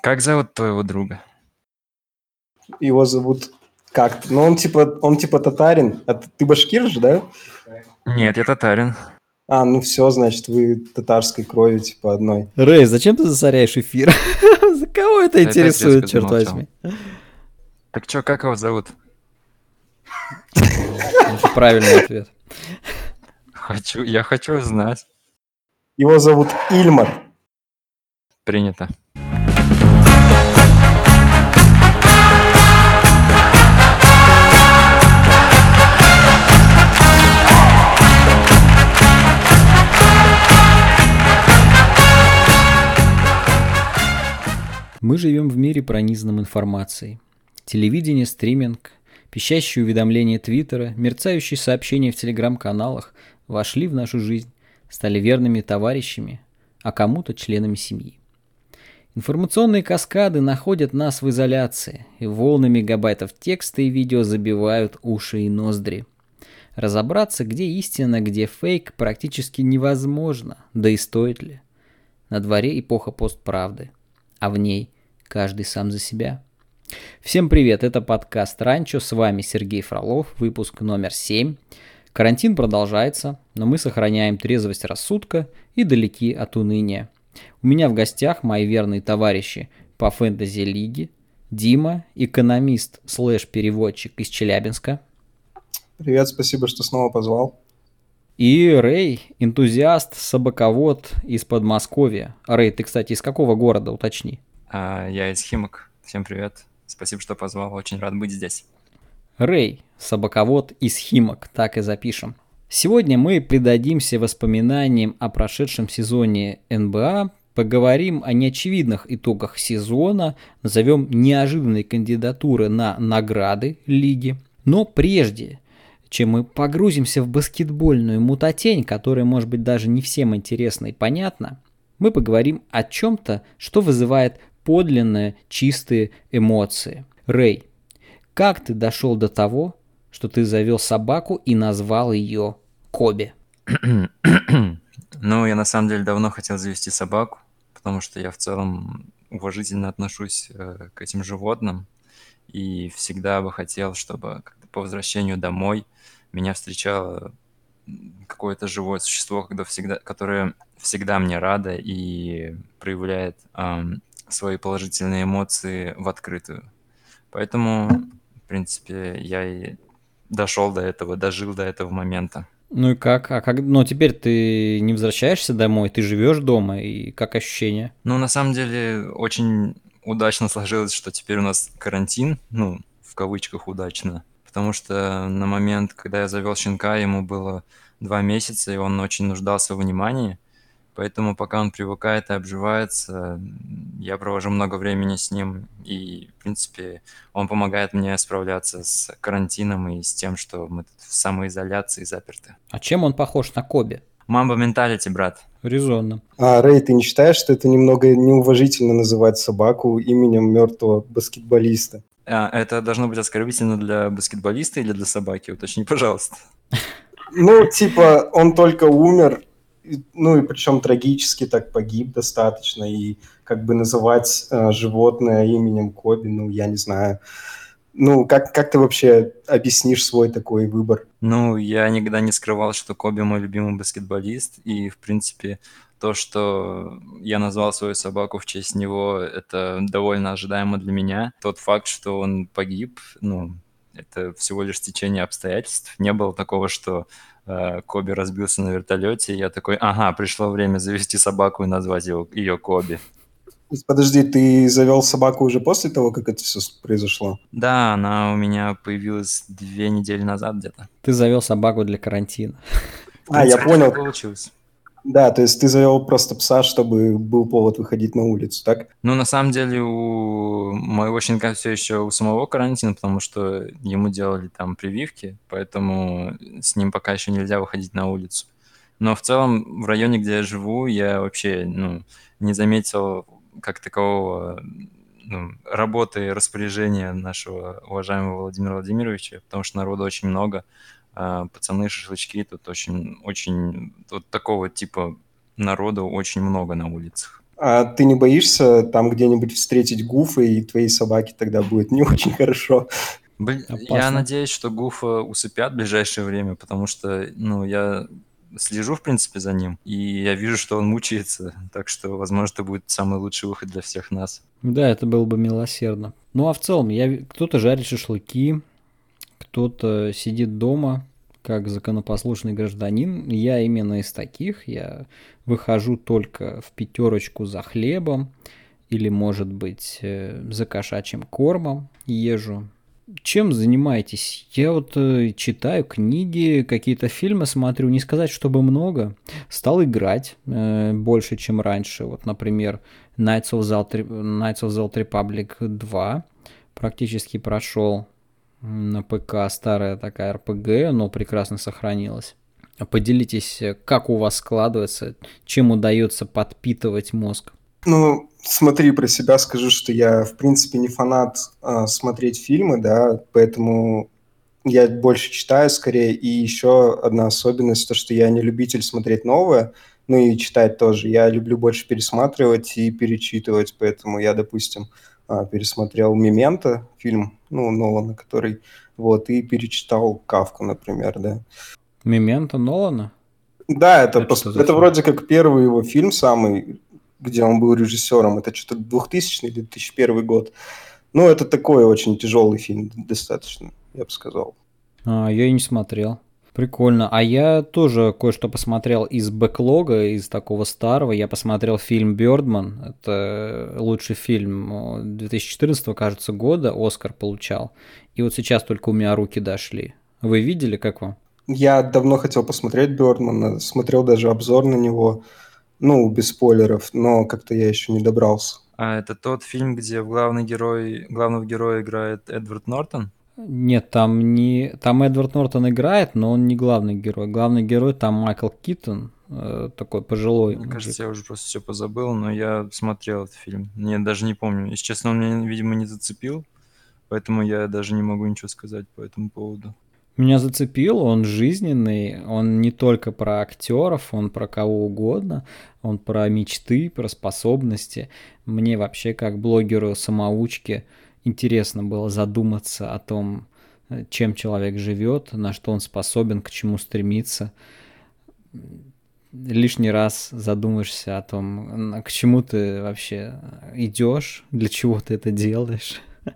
Как зовут твоего друга? Его зовут как? Ну, он типа, он типа татарин. А ты башкир же, да? Нет, я татарин. А, ну все, значит, вы татарской крови, типа, одной. Рэй, зачем ты засоряешь эфир? За кого это Это интересует, черт возьми? Так чё, как его зовут? Правильный ответ. Хочу, я хочу знать. Его зовут Ильмар. Принято. Мы живем в мире, пронизанном информацией. Телевидение, стриминг, пищащие уведомления Твиттера, мерцающие сообщения в телеграм-каналах вошли в нашу жизнь, стали верными товарищами, а кому-то членами семьи. Информационные каскады находят нас в изоляции, и волны мегабайтов текста и видео забивают уши и ноздри. Разобраться, где истина, где фейк, практически невозможно, да и стоит ли. На дворе эпоха постправды, а в ней каждый сам за себя. Всем привет, это подкаст Ранчо, с вами Сергей Фролов, выпуск номер 7. Карантин продолжается, но мы сохраняем трезвость рассудка и далеки от уныния. У меня в гостях мои верные товарищи по фэнтези-лиге, Дима, экономист слэш-переводчик из Челябинска, Привет, спасибо, что снова позвал. И Рэй, энтузиаст, собаковод из Подмосковья. Рэй, ты, кстати, из какого города, уточни? А, я из Химок. Всем привет. Спасибо, что позвал. Очень рад быть здесь. Рэй, собаковод из Химок, так и запишем. Сегодня мы предадимся воспоминаниям о прошедшем сезоне НБА, поговорим о неочевидных итогах сезона, назовем неожиданные кандидатуры на награды лиги. Но прежде, чем мы погрузимся в баскетбольную мутатень, которая может быть даже не всем интересна и понятна, мы поговорим о чем-то, что вызывает подлинные чистые эмоции. Рэй, как ты дошел до того, что ты завел собаку и назвал ее Коби? Ну, я на самом деле давно хотел завести собаку, потому что я в целом уважительно отношусь э, к этим животным и всегда бы хотел, чтобы как-то по возвращению домой меня встречало какое-то живое существо, когда всегда, которое всегда мне радо и проявляет ам, свои положительные эмоции в открытую. Поэтому, в принципе, я и дошел до этого, дожил до этого момента. Ну и как? А как? Ну теперь ты не возвращаешься домой, ты живешь дома, и как ощущение? Ну, на самом деле, очень удачно сложилось, что теперь у нас карантин, ну, в кавычках удачно, потому что на момент, когда я завел щенка, ему было два месяца, и он очень нуждался в внимании, поэтому пока он привыкает и обживается, я провожу много времени с ним, и, в принципе, он помогает мне справляться с карантином и с тем, что мы тут в самоизоляции заперты. А чем он похож на Коби? Мамба менталити, брат. Резонно. А, Рэй, ты не считаешь, что это немного неуважительно называть собаку именем мертвого баскетболиста? А, это должно быть оскорбительно для баскетболиста или для собаки? Уточни, пожалуйста. Ну, типа, он только умер, ну и причем трагически так погиб достаточно, и как бы называть э, животное именем Коби, ну, я не знаю. Ну, как, как ты вообще объяснишь свой такой выбор? Ну, я никогда не скрывал, что Коби мой любимый баскетболист, и, в принципе, то, что я назвал свою собаку в честь него, это довольно ожидаемо для меня. Тот факт, что он погиб, ну, это всего лишь стечение обстоятельств. Не было такого, что э, Коби разбился на вертолете, и я такой, ага, пришло время завести собаку и назвать его, ее Коби. Подожди, ты завел собаку уже после того, как это все произошло? Да, она у меня появилась две недели назад где-то. Ты завел собаку для карантина. А, я понял. Получилось. Да, то есть ты завел просто пса, чтобы был повод выходить на улицу, так? Ну, на самом деле, у моего щенка все еще у самого карантин, потому что ему делали там прививки, поэтому с ним пока еще нельзя выходить на улицу. Но в целом в районе, где я живу, я вообще ну, не заметил как такового ну, работы и распоряжения нашего уважаемого Владимира Владимировича, потому что народу очень много, пацаны, шашлычки, тут очень, очень, вот такого типа народу очень много на улицах. А ты не боишься там где-нибудь встретить Гуфа и твоей собаки тогда будет не очень хорошо? Блин, я надеюсь, что Гуфа усыпят в ближайшее время, потому что, ну, я слежу, в принципе, за ним, и я вижу, что он мучается, так что, возможно, это будет самый лучший выход для всех нас. Да, это было бы милосердно. Ну, а в целом, я... кто-то жарит шашлыки, кто-то сидит дома, как законопослушный гражданин. Я именно из таких. Я выхожу только в пятерочку за хлебом или, может быть, э, за кошачьим кормом езжу. Чем занимаетесь? Я вот э, читаю книги, какие-то фильмы смотрю, не сказать, чтобы много. Стал играть э, больше, чем раньше. Вот, например, Knights of, the Old, Knights of the Republic 2 практически прошел на ПК. Старая такая РПГ, но прекрасно сохранилась. Поделитесь, как у вас складывается, чем удается подпитывать мозг? Ну, смотри, про себя скажу, что я, в принципе, не фанат а, смотреть фильмы, да, поэтому я больше читаю скорее. И еще одна особенность, то, что я не любитель смотреть новое, ну и читать тоже. Я люблю больше пересматривать и перечитывать, поэтому я, допустим, пересмотрел «Мементо», фильм, ну, Нолана, который, вот, и перечитал «Кавку», например, да. «Мементо» Нолана? Да, это, это, пос... это вроде как первый его фильм самый где он был режиссером. Это что-то 2000 или 2001 год. Ну, это такой очень тяжелый фильм, достаточно, я бы сказал. А, я и не смотрел. Прикольно. А я тоже кое-что посмотрел из бэклога, из такого старого. Я посмотрел фильм «Бёрдман». Это лучший фильм 2014, кажется, года. Оскар получал. И вот сейчас только у меня руки дошли. Вы видели, как вам? Я давно хотел посмотреть «Бёрдмана». Смотрел даже обзор на него. Ну, без спойлеров, но как-то я еще не добрался. А это тот фильм, где в главный герой, главного героя играет Эдвард Нортон? Нет, там не... Там Эдвард Нортон играет, но он не главный герой. Главный герой там Майкл Китон, э, такой пожилой. Мне кажется, я уже просто все позабыл, но я смотрел этот фильм. Я даже не помню. Если честно, он меня, видимо, не зацепил, поэтому я даже не могу ничего сказать по этому поводу. Меня зацепил, он жизненный, он не только про актеров, он про кого угодно, он про мечты, про способности. Мне вообще как блогеру-самоучке интересно было задуматься о том, чем человек живет, на что он способен, к чему стремится. Лишний раз задумаешься о том, к чему ты вообще идешь, для чего ты это делаешь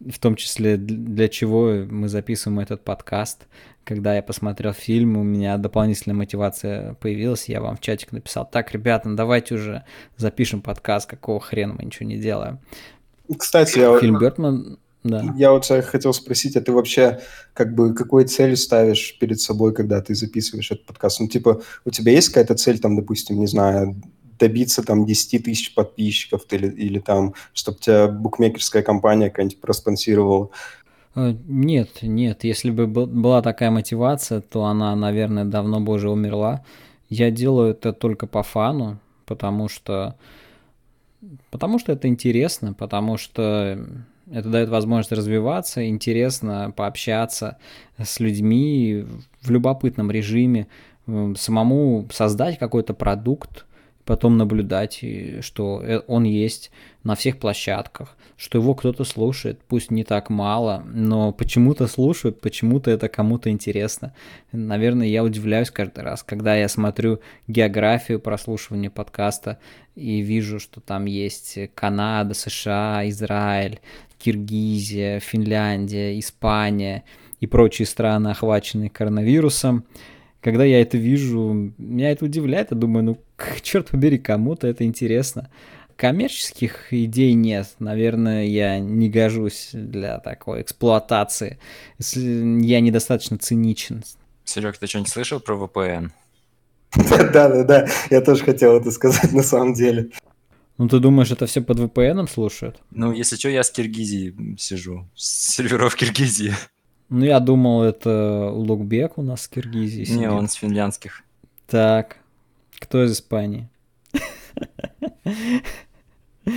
в том числе для чего мы записываем этот подкаст. Когда я посмотрел фильм, у меня дополнительная мотивация появилась, я вам в чатик написал, так, ребята, ну давайте уже запишем подкаст, какого хрена мы ничего не делаем. Кстати, я... Фильм Бертман, да. Я вот хотел спросить, а ты вообще как бы какой цель ставишь перед собой, когда ты записываешь этот подкаст? Ну, типа, у тебя есть какая-то цель, там, допустим, не знаю, добиться там 10 тысяч подписчиков или, или там, чтобы тебя букмекерская компания какая-нибудь проспонсировала? Э, нет, нет. Если бы была такая мотивация, то она, наверное, давно бы уже умерла. Я делаю это только по фану, потому что потому что это интересно, потому что это дает возможность развиваться, интересно пообщаться с людьми в любопытном режиме, самому создать какой-то продукт, потом наблюдать, что э, он есть на всех площадках, что его кто-то слушает, пусть не так мало, но почему-то слушают, почему-то это кому-то интересно. Наверное, я удивляюсь каждый раз, когда я смотрю географию прослушивания подкаста и вижу, что там есть Канада, США, Израиль, Киргизия, Финляндия, Испания и прочие страны, охваченные коронавирусом когда я это вижу, меня это удивляет. Я думаю, ну, черт побери, кому-то это интересно. Коммерческих идей нет. Наверное, я не гожусь для такой эксплуатации. Я недостаточно циничен. Серег, ты что-нибудь слышал про VPN? Да-да-да, я тоже хотел это сказать на самом деле. Ну, ты думаешь, это все под VPN слушают? Ну, если что, я с Киргизии сижу. С серверов Киргизии. Ну, я думал, это Лукбек у нас с Киргизии. Сидит. Не, он с финляндских. Так, кто из Испании?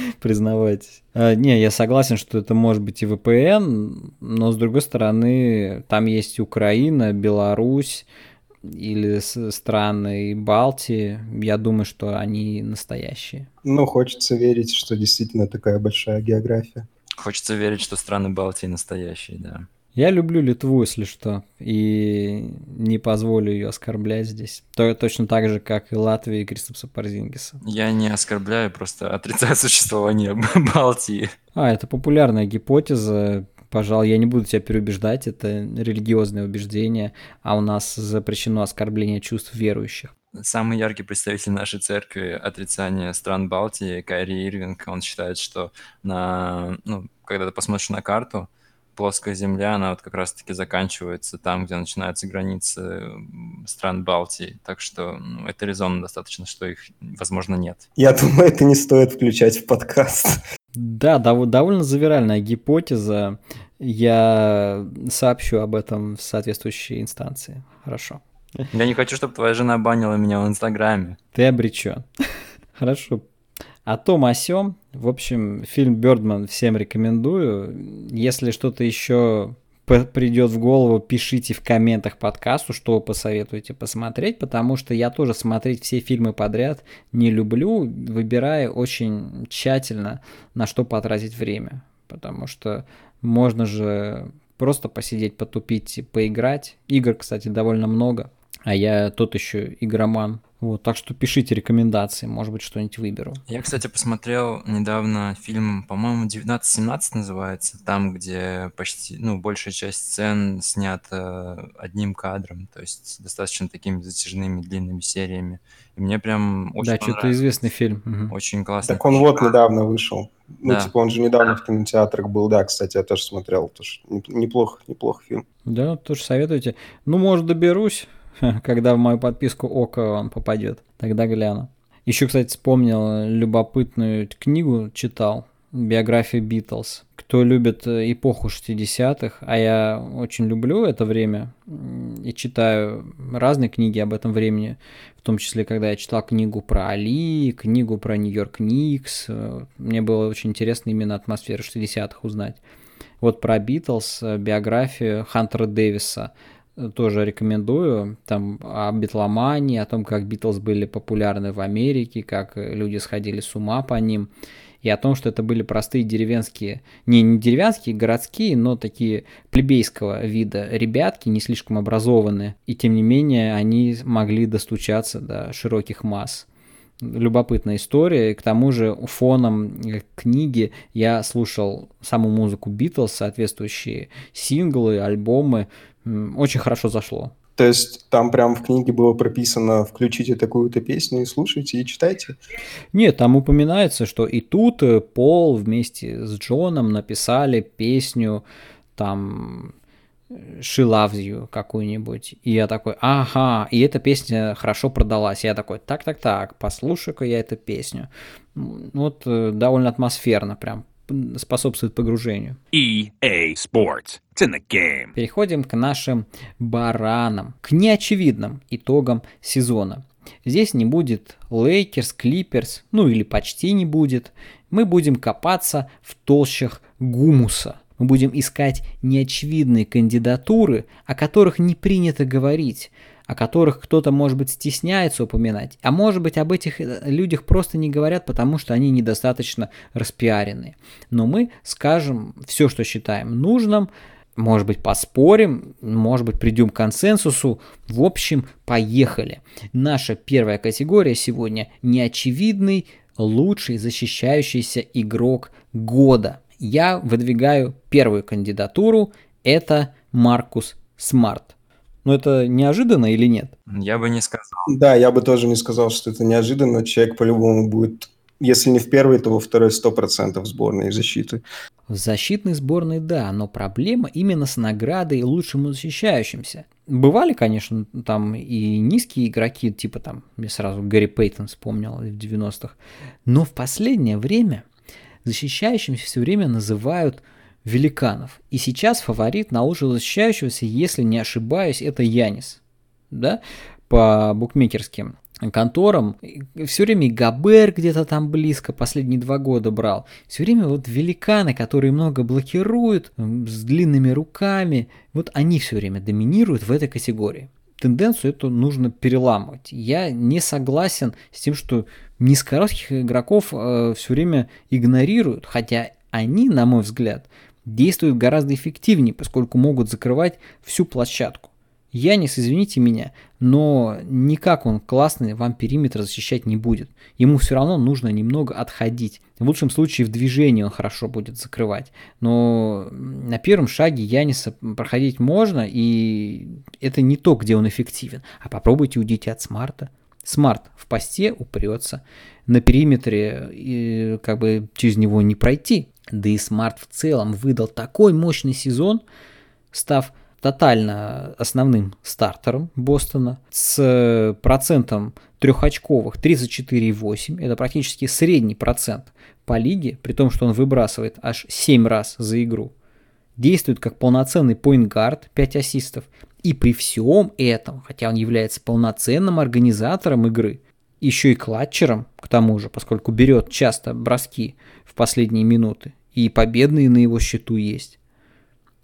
Признавайтесь. А, не, я согласен, что это может быть и VPN, но с другой стороны, там есть Украина, Беларусь, или страны Балтии, я думаю, что они настоящие. Ну, хочется верить, что действительно такая большая география. Хочется верить, что страны Балтии настоящие, да. Я люблю Литву, если что, и не позволю ее оскорблять здесь. То, точно так же, как и Латвия и Кристопса Парзингиса. Я не оскорбляю, просто отрицаю существование Балтии. А, это популярная гипотеза. Пожалуй, я не буду тебя переубеждать, это религиозное убеждение, а у нас запрещено оскорбление чувств верующих. Самый яркий представитель нашей церкви отрицания стран Балтии, Кайри Ирвинг, он считает, что на, ну, когда ты посмотришь на карту, плоская земля, она вот как раз-таки заканчивается там, где начинаются границы стран Балтии. Так что ну, это резонно достаточно, что их, возможно, нет. Я думаю, это не стоит включать в подкаст. Да, дов- довольно завиральная гипотеза. Я сообщу об этом в соответствующей инстанции. Хорошо. Я не хочу, чтобы твоя жена банила меня в Инстаграме. Ты обречен. Хорошо, о том, о сём. В общем, фильм «Бёрдман» всем рекомендую. Если что-то еще придет в голову, пишите в комментах подкасту, что вы посоветуете посмотреть, потому что я тоже смотреть все фильмы подряд не люблю, выбирая очень тщательно, на что потратить время. Потому что можно же просто посидеть, потупить, поиграть. Игр, кстати, довольно много. А я тот еще игроман. Вот, так что пишите рекомендации, может быть, что-нибудь выберу. Я, кстати, посмотрел недавно фильм, по-моему, 1917 называется, там, где почти, ну, большая часть сцен снята одним кадром, то есть достаточно такими затяжными длинными сериями. И мне прям очень Да, что-то известный фильм. Угу. Очень классный. Так он вот недавно вышел. Ну, да. типа, он же недавно в кинотеатрах был, да, кстати, я тоже смотрел, тоже неплохо, неплохо фильм. Да, тоже советуйте. Ну, может, доберусь когда в мою подписку ОКО он попадет. Тогда гляну. Еще, кстати, вспомнил любопытную книгу, читал, биография Битлз. Кто любит эпоху 60-х, а я очень люблю это время и читаю разные книги об этом времени, в том числе, когда я читал книгу про Али, книгу про Нью-Йорк Никс. Мне было очень интересно именно атмосферу 60-х узнать. Вот про Битлз, э, биографию Хантера Дэвиса – тоже рекомендую. Там о битломании, о том, как Битлз были популярны в Америке, как люди сходили с ума по ним. И о том, что это были простые деревенские, не, не деревенские, городские, но такие плебейского вида ребятки, не слишком образованные. И тем не менее они могли достучаться до широких масс любопытная история. И к тому же фоном книги я слушал саму музыку Битлз, соответствующие синглы, альбомы очень хорошо зашло. То есть там прям в книге было прописано «включите такую-то песню и слушайте, и читайте»? Нет, там упоминается, что и тут э, Пол вместе с Джоном написали песню там She Loves You какую-нибудь. И я такой, ага, и эта песня хорошо продалась. Я такой, так-так-так, послушай-ка я эту песню. Вот э, довольно атмосферно прям способствует погружению. EA Sports. It's in the game. Переходим к нашим баранам, к неочевидным итогам сезона. Здесь не будет Лейкерс, Клиперс, ну или почти не будет. Мы будем копаться в толщах гумуса. Мы будем искать неочевидные кандидатуры, о которых не принято говорить, о которых кто-то, может быть, стесняется упоминать, а может быть, об этих э, людях просто не говорят, потому что они недостаточно распиарены. Но мы скажем все, что считаем нужным, может быть, поспорим, может быть, придем к консенсусу. В общем, поехали. Наша первая категория сегодня – неочевидный, лучший защищающийся игрок года. Я выдвигаю первую кандидатуру – это Маркус Смарт. Но это неожиданно или нет? Я бы не сказал. Да, я бы тоже не сказал, что это неожиданно. Человек по-любому будет, если не в первой, то во второй 100% сборной защиты. В защитной сборной, да, но проблема именно с наградой лучшему защищающимся. Бывали, конечно, там и низкие игроки, типа там, я сразу Гарри Пейтон вспомнил в 90-х. Но в последнее время защищающимся все время называют великанов. И сейчас фаворит на лучшего защищающегося, если не ошибаюсь, это Янис. Да? По букмекерским конторам. Все время Габер где-то там близко, последние два года брал. Все время вот великаны, которые много блокируют, с длинными руками, вот они все время доминируют в этой категории. тенденцию эту нужно переламывать. Я не согласен с тем, что низкорослых игроков э, все время игнорируют, хотя они, на мой взгляд, действуют гораздо эффективнее, поскольку могут закрывать всю площадку. Янис, извините меня, но никак он классно вам периметр защищать не будет. Ему все равно нужно немного отходить. В лучшем случае в движении он хорошо будет закрывать. Но на первом шаге Яниса проходить можно, и это не то, где он эффективен. А попробуйте уйдите от Смарта. Смарт в посте упрется, на периметре и, как бы через него не пройти. Да и Смарт в целом выдал такой мощный сезон, став тотально основным стартером Бостона с процентом трехочковых 34,8. Это практически средний процент по лиге, при том, что он выбрасывает аж 7 раз за игру. Действует как полноценный поинтгард 5 ассистов. И при всем этом, хотя он является полноценным организатором игры, еще и клатчером, к тому же, поскольку берет часто броски в последние минуты, и победные на его счету есть.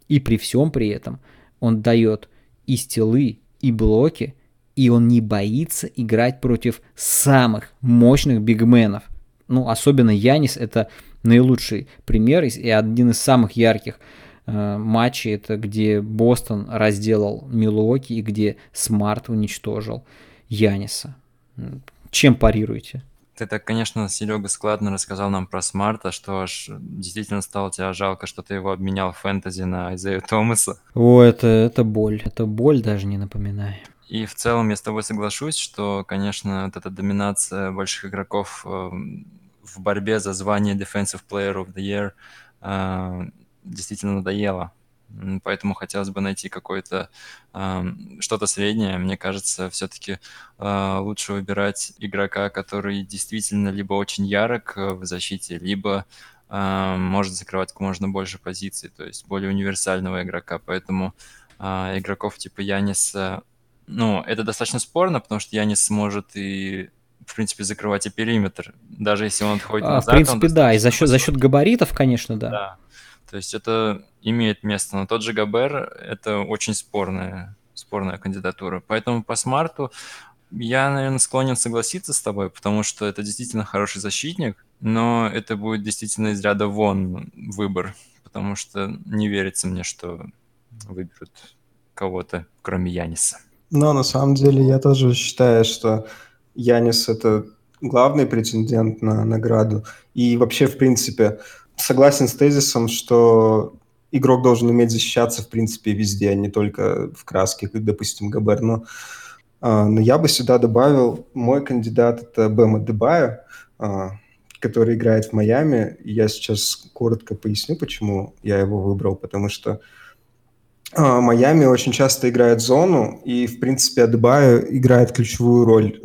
И при всем при этом – он дает и стилы, и блоки, и он не боится играть против самых мощных бигменов. Ну, особенно Янис это наилучший пример и один из самых ярких э, матчей, это где Бостон разделал Милуоки и где Смарт уничтожил Яниса. Чем парируете? Ты так, конечно, Серега складно рассказал нам про Смарта, что аж действительно стало тебя жалко, что ты его обменял в фэнтези на Айзею Томаса. О, это, это боль. Это боль, даже не напоминай. И в целом я с тобой соглашусь, что, конечно, вот эта доминация больших игроков э, в борьбе за звание Defensive Player of the Year э, действительно надоела. Поэтому хотелось бы найти какое-то э, что-то среднее. Мне кажется, все-таки э, лучше выбирать игрока, который действительно либо очень ярок э, в защите, либо э, может закрывать как можно больше позиций, то есть более универсального игрока. Поэтому э, игроков типа Яниса, ну, это достаточно спорно, потому что Янис сможет и в принципе, закрывать и периметр, даже если он отходит а, назад. В принципе, да, и за счет, за счет габаритов, конечно, да. Да, то есть это имеет место. Но тот же Габер – это очень спорная, спорная кандидатура. Поэтому по смарту я, наверное, склонен согласиться с тобой, потому что это действительно хороший защитник, но это будет действительно из ряда вон выбор, потому что не верится мне, что выберут кого-то, кроме Яниса. Но на самом деле я тоже считаю, что Янис – это главный претендент на награду. И вообще, в принципе, согласен с тезисом, что игрок должен уметь защищаться, в принципе, везде, а не только в краске, как, допустим, Габер. Но, а, но я бы сюда добавил, мой кандидат – это Бэма Дебая, а, который играет в Майами. Я сейчас коротко поясню, почему я его выбрал, потому что а, Майами очень часто играет зону, и, в принципе, Адебайо играет ключевую роль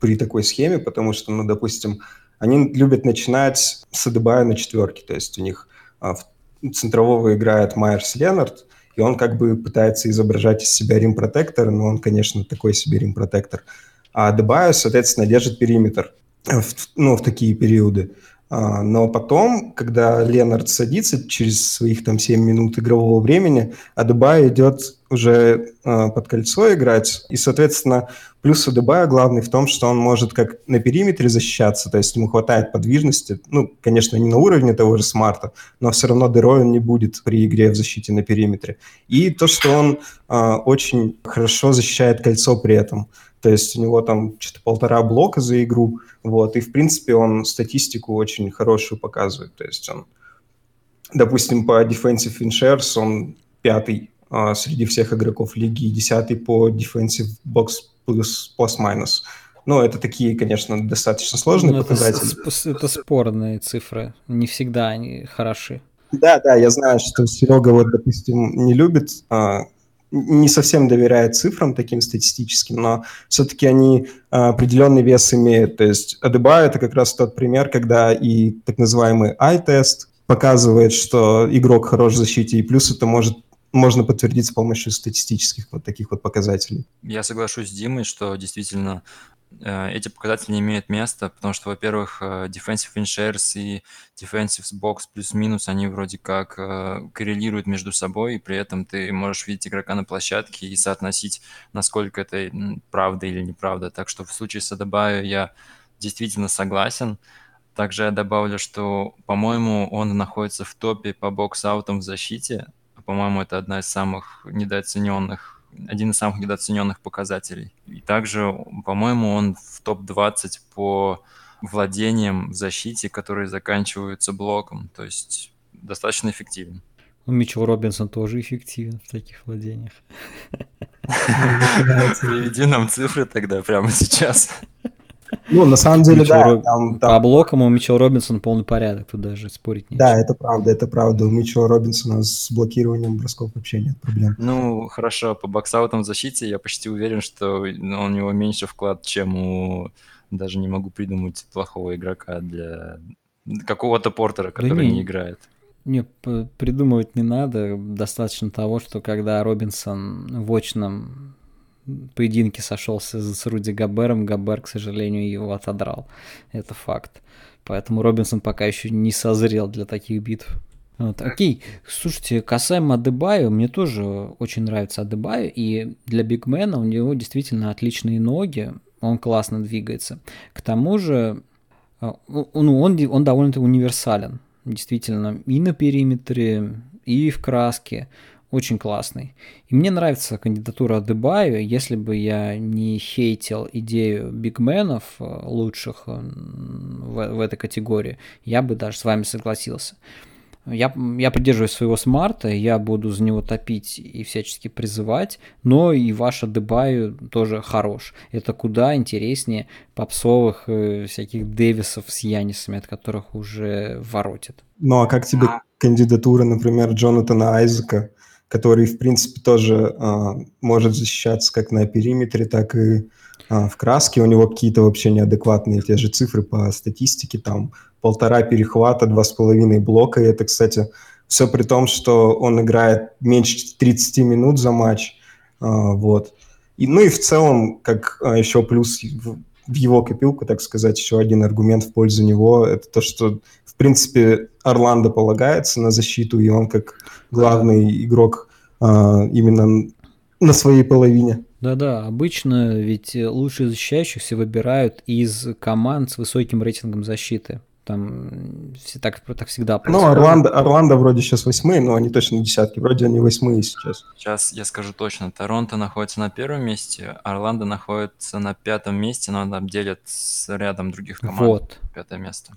при такой схеме, потому что, ну, допустим, они любят начинать с Адебая на четверке, то есть у них а, центрового играет Майерс Ленард, и он как бы пытается изображать из себя рим-протектор, но он, конечно, такой себе рим-протектор. А Адебайо, соответственно, держит периметр в, ну, в такие периоды. А, но потом, когда Ленард садится через своих там 7 минут игрового времени, Адебай идет уже э, под кольцо играть. И, соответственно, плюс Адебая главный в том, что он может как на периметре защищаться, то есть ему хватает подвижности. Ну, конечно, не на уровне того же Смарта, но все равно дырой он не будет при игре в защите на периметре. И то, что он э, очень хорошо защищает кольцо при этом. То есть у него там что-то полтора блока за игру, вот, и, в принципе, он статистику очень хорошую показывает. То есть он, допустим, по defensive in shares он пятый а, среди всех игроков лиги и десятый по defensive box плюс пост-майнус. Ну, это такие, конечно, достаточно сложные ну, показатели. Это, это спорные цифры, не всегда они хороши. Да, да, я знаю, что Серега вот, допустим, не любит а, не совсем доверяет цифрам таким статистическим, но все-таки они а, определенный вес имеют. То есть Адеба это как раз тот пример, когда и так называемый eye-тест показывает, что игрок хорош в защите, и плюс это может можно подтвердить с помощью статистических вот таких вот показателей. Я соглашусь с Димой, что действительно эти показатели не имеют места, потому что, во-первых, э, defensive in shares и defensive box плюс-минус, они вроде как э, коррелируют между собой, и при этом ты можешь видеть игрока на площадке и соотносить, насколько это правда или неправда. Так что в случае с Адабаю я действительно согласен. Также я добавлю, что, по-моему, он находится в топе по бокс-аутам в защите. По-моему, это одна из самых недооцененных один из самых недооцененных показателей. И также, по-моему, он в топ-20 по владениям в защите, которые заканчиваются блоком. То есть достаточно эффективен. Ну, Митчел Робинсон тоже эффективен в таких владениях. Приведи нам цифры тогда прямо сейчас. Ну, на самом деле, Митчел да. Роб- там- По там- блокам у Митчел Робинсон полный порядок, тут даже спорить не Да, это правда, это правда. У Митчелла Робинсона с блокированием бросков вообще нет проблем. Ну, хорошо, по боксаутам в защите я почти уверен, что ну, у него меньше вклад, чем у... Даже не могу придумать плохого игрока для какого-то портера, который не. не играет. Не, придумывать не надо. Достаточно того, что когда Робинсон в очном поединке сошелся с Руди Габером, Габер, к сожалению, его отодрал. Это факт. Поэтому Робинсон пока еще не созрел для таких битв. Вот, окей, слушайте, касаемо Адебаю, мне тоже очень нравится Адебаю, и для бигмена у него действительно отличные ноги, он классно двигается. К тому же, а, ну, он, он довольно-таки универсален, действительно, и на периметре, и в краске, очень классный. И мне нравится кандидатура Адебаю, если бы я не хейтил идею бигменов э, лучших э, в, в этой категории, я бы даже с вами согласился. Я, я придерживаюсь своего смарта, я буду за него топить и всячески призывать, но и ваша Дебаю тоже хорош. Это куда интереснее попсовых э, всяких Дэвисов с Янисами, от которых уже воротит. Ну а как тебе кандидатура, например, Джонатана Айзека, который, в принципе, тоже э, может защищаться как на периметре, так и э, в краске. У него какие-то вообще неадекватные те же цифры по статистике, там полтора перехвата, два с половиной блока. И это, кстати, все при том, что он играет меньше 30 минут за матч. Э, вот. И, ну и в целом, как э, еще плюс в, в его копилку, так сказать, еще один аргумент в пользу него, это то, что, принципе, Орландо полагается на защиту, и он как главный игрок а, именно на своей половине. Да-да, обычно ведь лучшие защищающихся выбирают из команд с высоким рейтингом защиты. Там все так, так всегда Ну, Орландо, Орландо вроде сейчас восьмые, но они точно десятки. Вроде они восьмые сейчас. Сейчас я скажу точно. Торонто находится на первом месте, Орландо находится на пятом месте, но там делят с рядом других команд. Вот. Пятое место.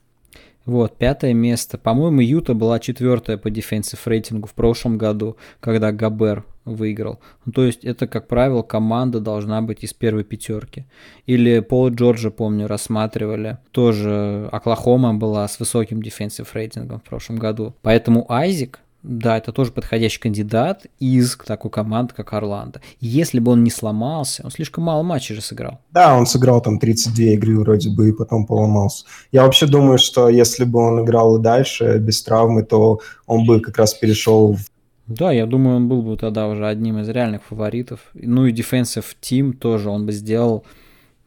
Вот, пятое место. По-моему, Юта была четвертая по дефенсив рейтингу в прошлом году, когда Габер выиграл. Ну, то есть это, как правило, команда должна быть из первой пятерки. Или Пол Джорджа, помню, рассматривали. Тоже Оклахома была с высоким дефенсив рейтингом в прошлом году. Поэтому Айзик, да, это тоже подходящий кандидат из такой команды, как Орландо. Если бы он не сломался, он слишком мало матчей же сыграл. Да, он сыграл там 32 игры вроде бы и потом поломался. Я вообще думаю, что если бы он играл и дальше без травмы, то он бы как раз перешел в да, я думаю, он был бы тогда уже одним из реальных фаворитов. Ну и Defensive Team тоже он бы сделал.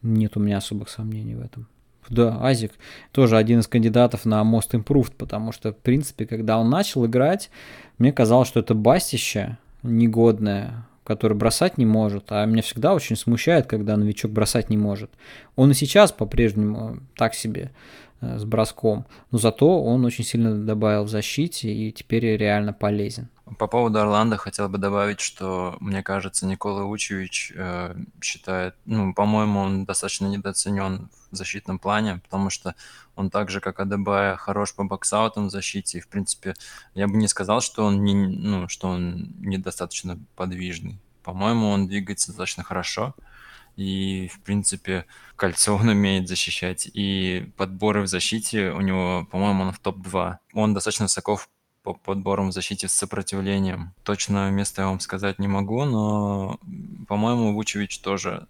Нет у меня особых сомнений в этом. Да, Азик тоже один из кандидатов на Most Improved, потому что, в принципе, когда он начал играть, мне казалось, что это бастище негодное, который бросать не может, а меня всегда очень смущает, когда новичок бросать не может. Он и сейчас по-прежнему так себе э, с броском, но зато он очень сильно добавил в защите и теперь реально полезен. По поводу Орландо хотел бы добавить, что, мне кажется, Никола Учевич э, считает, ну, по-моему, он достаточно недооценен в защитном плане, потому что он так же, как Адебая, хорош по боксаутам в защите, и, в принципе, я бы не сказал, что он, не, ну, что он недостаточно подвижный. По-моему, он двигается достаточно хорошо, и, в принципе, кольцо он умеет защищать, и подборы в защите у него, по-моему, он в топ-2. Он достаточно высоко в по подборам в защите с сопротивлением. Точно место я вам сказать не могу, но, по-моему, Вучевич тоже...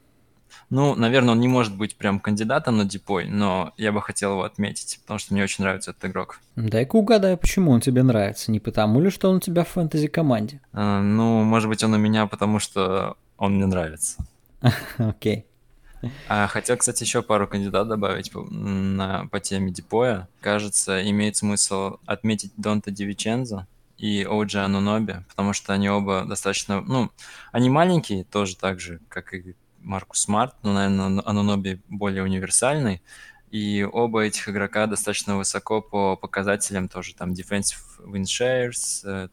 Ну, наверное, он не может быть прям кандидатом на Дипой, но я бы хотел его отметить, потому что мне очень нравится этот игрок. Дай-ка угадаю, почему он тебе нравится. Не потому ли, что он у тебя в фэнтези-команде? А, ну, может быть, он у меня, потому что он мне нравится. Окей. А хотел, кстати, еще пару кандидатов добавить по, на, по теме Дипоя. Кажется, имеет смысл отметить Донта Дивичензо и Оджи Ануноби, потому что они оба достаточно... Ну, они маленькие тоже так же, как и Маркус Смарт, но, наверное, Ануноби более универсальный. И оба этих игрока достаточно высоко по показателям тоже. Там defensive win shares, э,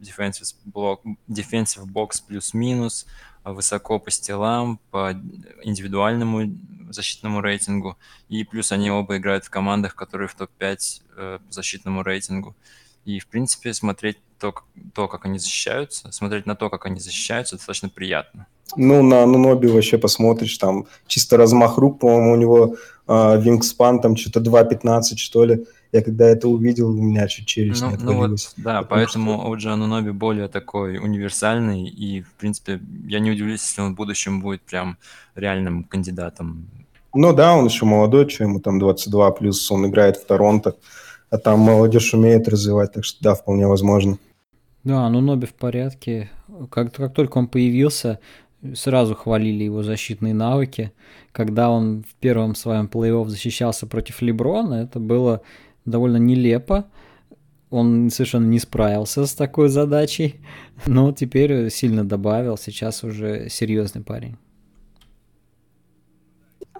defensive, block, defensive box плюс-минус, высоко по стилам, по индивидуальному защитному рейтингу. И плюс они оба играют в командах, которые в топ-5 э, по защитному рейтингу. И, в принципе, смотреть то, то, как они защищаются, смотреть на то, как они защищаются, достаточно приятно. Ну, на Нуноби вообще посмотришь, там чисто размах рук, по-моему, у него э, вингспан там что-то 2.15, что ли. Я когда это увидел, у меня чуть челюсть ну, не ну вот, Да, поэтому что... Оджи Ануноби более такой универсальный, и, в принципе, я не удивлюсь, если он в будущем будет прям реальным кандидатом. Ну да, он еще молодой, что ему там 22, плюс он играет в Торонто, а там молодежь умеет развивать, так что да, вполне возможно. Да, ну Ноби в порядке. Как, как только он появился, сразу хвалили его защитные навыки. Когда он в первом своем плей-офф защищался против Леброна, это было довольно нелепо. Он совершенно не справился с такой задачей, но теперь сильно добавил, сейчас уже серьезный парень.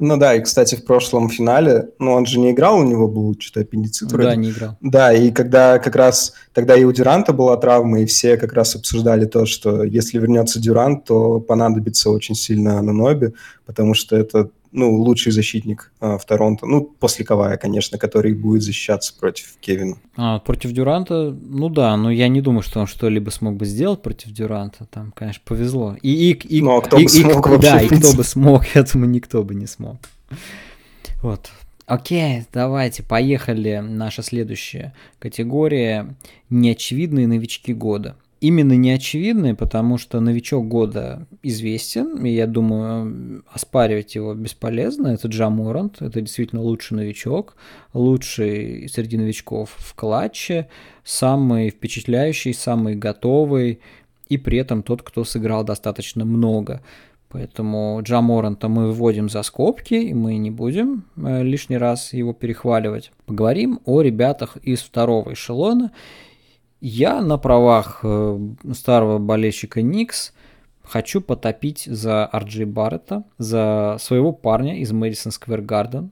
Ну да, и, кстати, в прошлом финале, ну он же не играл, у него был что-то аппендицит. Да, не играл. Да, и когда как раз, тогда и у Дюранта была травма, и все как раз обсуждали то, что если вернется Дюрант, то понадобится очень сильно Ананоби, потому что это ну, лучший защитник а, в Торонто. Ну, после Кавая, конечно, который будет защищаться против Кевина. А, против Дюранта, ну да, но я не думаю, что он что-либо смог бы сделать против Дюранта. Там, конечно, повезло. И, и, и, ну, а кто и, бы смог и, вообще? Да, и кто бы смог, этому никто бы не смог. Вот. Окей, давайте, поехали. Наша следующая категория – неочевидные новички года – именно неочевидные, потому что новичок года известен, и я думаю, оспаривать его бесполезно. Это Джа Морант, это действительно лучший новичок, лучший среди новичков в клатче, самый впечатляющий, самый готовый, и при этом тот, кто сыграл достаточно много. Поэтому Джа Моранта мы выводим за скобки, и мы не будем э, лишний раз его перехваливать. Поговорим о ребятах из второго эшелона – я на правах э, старого болельщика Никс хочу потопить за Арджи Баррета, за своего парня из Мэдисон Сквер Гарден,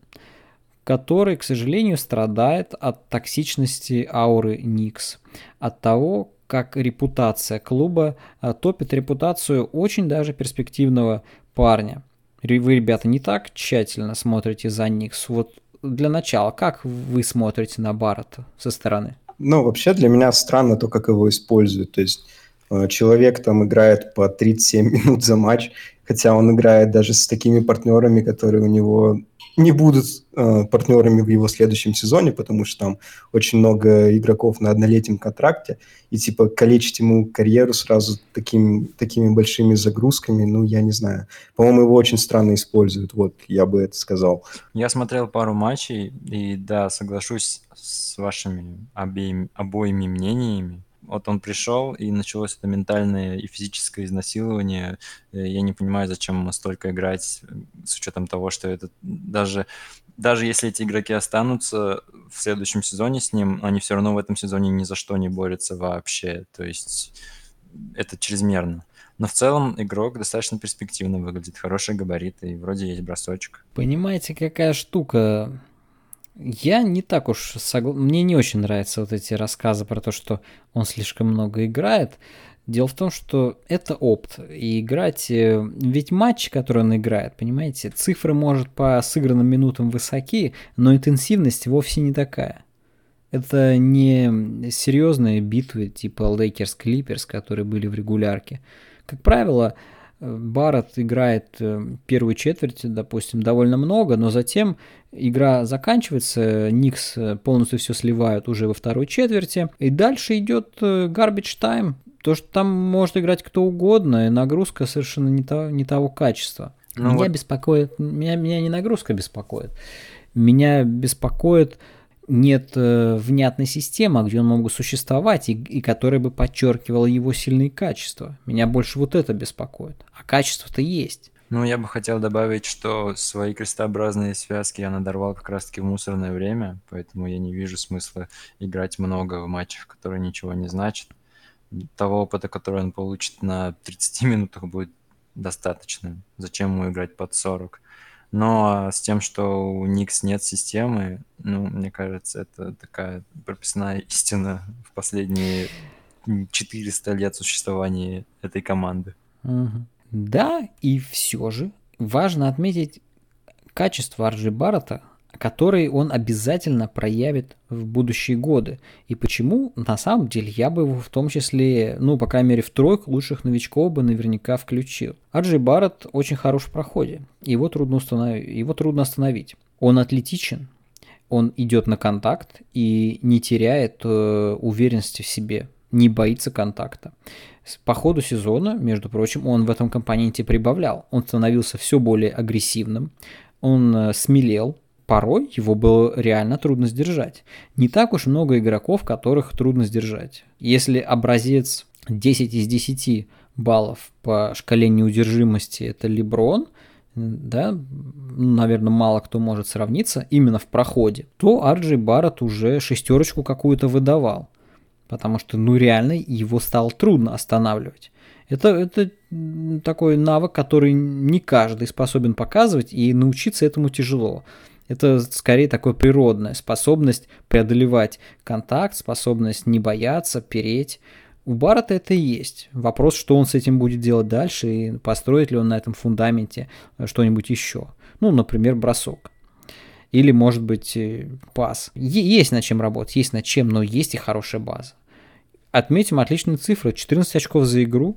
который, к сожалению, страдает от токсичности ауры Никс, от того, как репутация клуба э, топит репутацию очень даже перспективного парня. Вы, ребята, не так тщательно смотрите за Никс. Вот для начала, как вы смотрите на Баррета со стороны? Ну, вообще для меня странно то, как его используют. То есть э, человек там играет по 37 минут за матч, хотя он играет даже с такими партнерами, которые у него не будут э, партнерами в его следующем сезоне, потому что там очень много игроков на однолетнем контракте, и типа калечить ему карьеру сразу таким, такими большими загрузками, ну, я не знаю. По-моему, его очень странно используют, вот, я бы это сказал. Я смотрел пару матчей, и да, соглашусь с вашими обеими, обоими мнениями вот он пришел, и началось это ментальное и физическое изнасилование. Э, я не понимаю, зачем столько играть, с учетом того, что это даже, даже если эти игроки останутся в следующем сезоне с ним, они все равно в этом сезоне ни за что не борются вообще. То есть это чрезмерно. Но в целом игрок достаточно перспективно выглядит, хорошие габариты, и вроде есть бросочек. Понимаете, какая штука? Я не так уж согласен. Мне не очень нравятся вот эти рассказы про то, что он слишком много играет. Дело в том, что это опт. И играть... Э, ведь матч, который он играет, понимаете, цифры, может, по сыгранным минутам высоки, но интенсивность вовсе не такая. Это не серьезные битвы типа Clippers, которые были в регулярке. Как правило, Барретт играет э, первую четверть, допустим, довольно много, но затем игра заканчивается, Никс э, полностью все сливают уже во второй четверти, и дальше идет э, garbage time, то, что там может играть кто угодно, и нагрузка совершенно не, того, не того качества. Ну меня вот... беспокоит, меня, меня не нагрузка беспокоит, меня беспокоит нет э, внятной системы, где он мог бы существовать и, и которая бы подчеркивала его сильные качества. Меня больше вот это беспокоит. А качество-то есть. Ну, я бы хотел добавить, что свои крестообразные связки я надорвал как раз-таки в мусорное время, поэтому я не вижу смысла играть много в матчах, которые ничего не значат. Того опыта, который он получит на 30 минутах, будет достаточно. Зачем ему играть под 40? Но с тем, что у Никс нет системы, ну, мне кажется, это такая прописная истина в последние 400 лет существования этой команды. Мгм. Да, и все же важно отметить качество Арджи Баррета, которые он обязательно проявит в будущие годы. И почему, на самом деле, я бы его в том числе, ну, по крайней мере, в тройку лучших новичков бы наверняка включил. Арджи Барретт очень хорош в проходе. Его трудно, установить, его трудно остановить. Он атлетичен, он идет на контакт и не теряет э, уверенности в себе, не боится контакта. По ходу сезона, между прочим, он в этом компоненте прибавлял. Он становился все более агрессивным, он э, смелел, порой его было реально трудно сдержать. Не так уж много игроков, которых трудно сдержать. Если образец 10 из 10 баллов по шкале неудержимости это Леброн, да, ну, наверное, мало кто может сравниться именно в проходе, то Арджи Барретт уже шестерочку какую-то выдавал. Потому что, ну, реально его стало трудно останавливать. Это, это такой навык, который не каждый способен показывать, и научиться этому тяжело. Это скорее такая природная способность преодолевать контакт, способность не бояться, переть. У Баррета это и есть. Вопрос, что он с этим будет делать дальше, и построит ли он на этом фундаменте что-нибудь еще. Ну, например, бросок. Или, может быть, э, пас. Есть над чем работать, есть над чем, но есть и хорошая база. Отметим отличные цифры. 14 очков за игру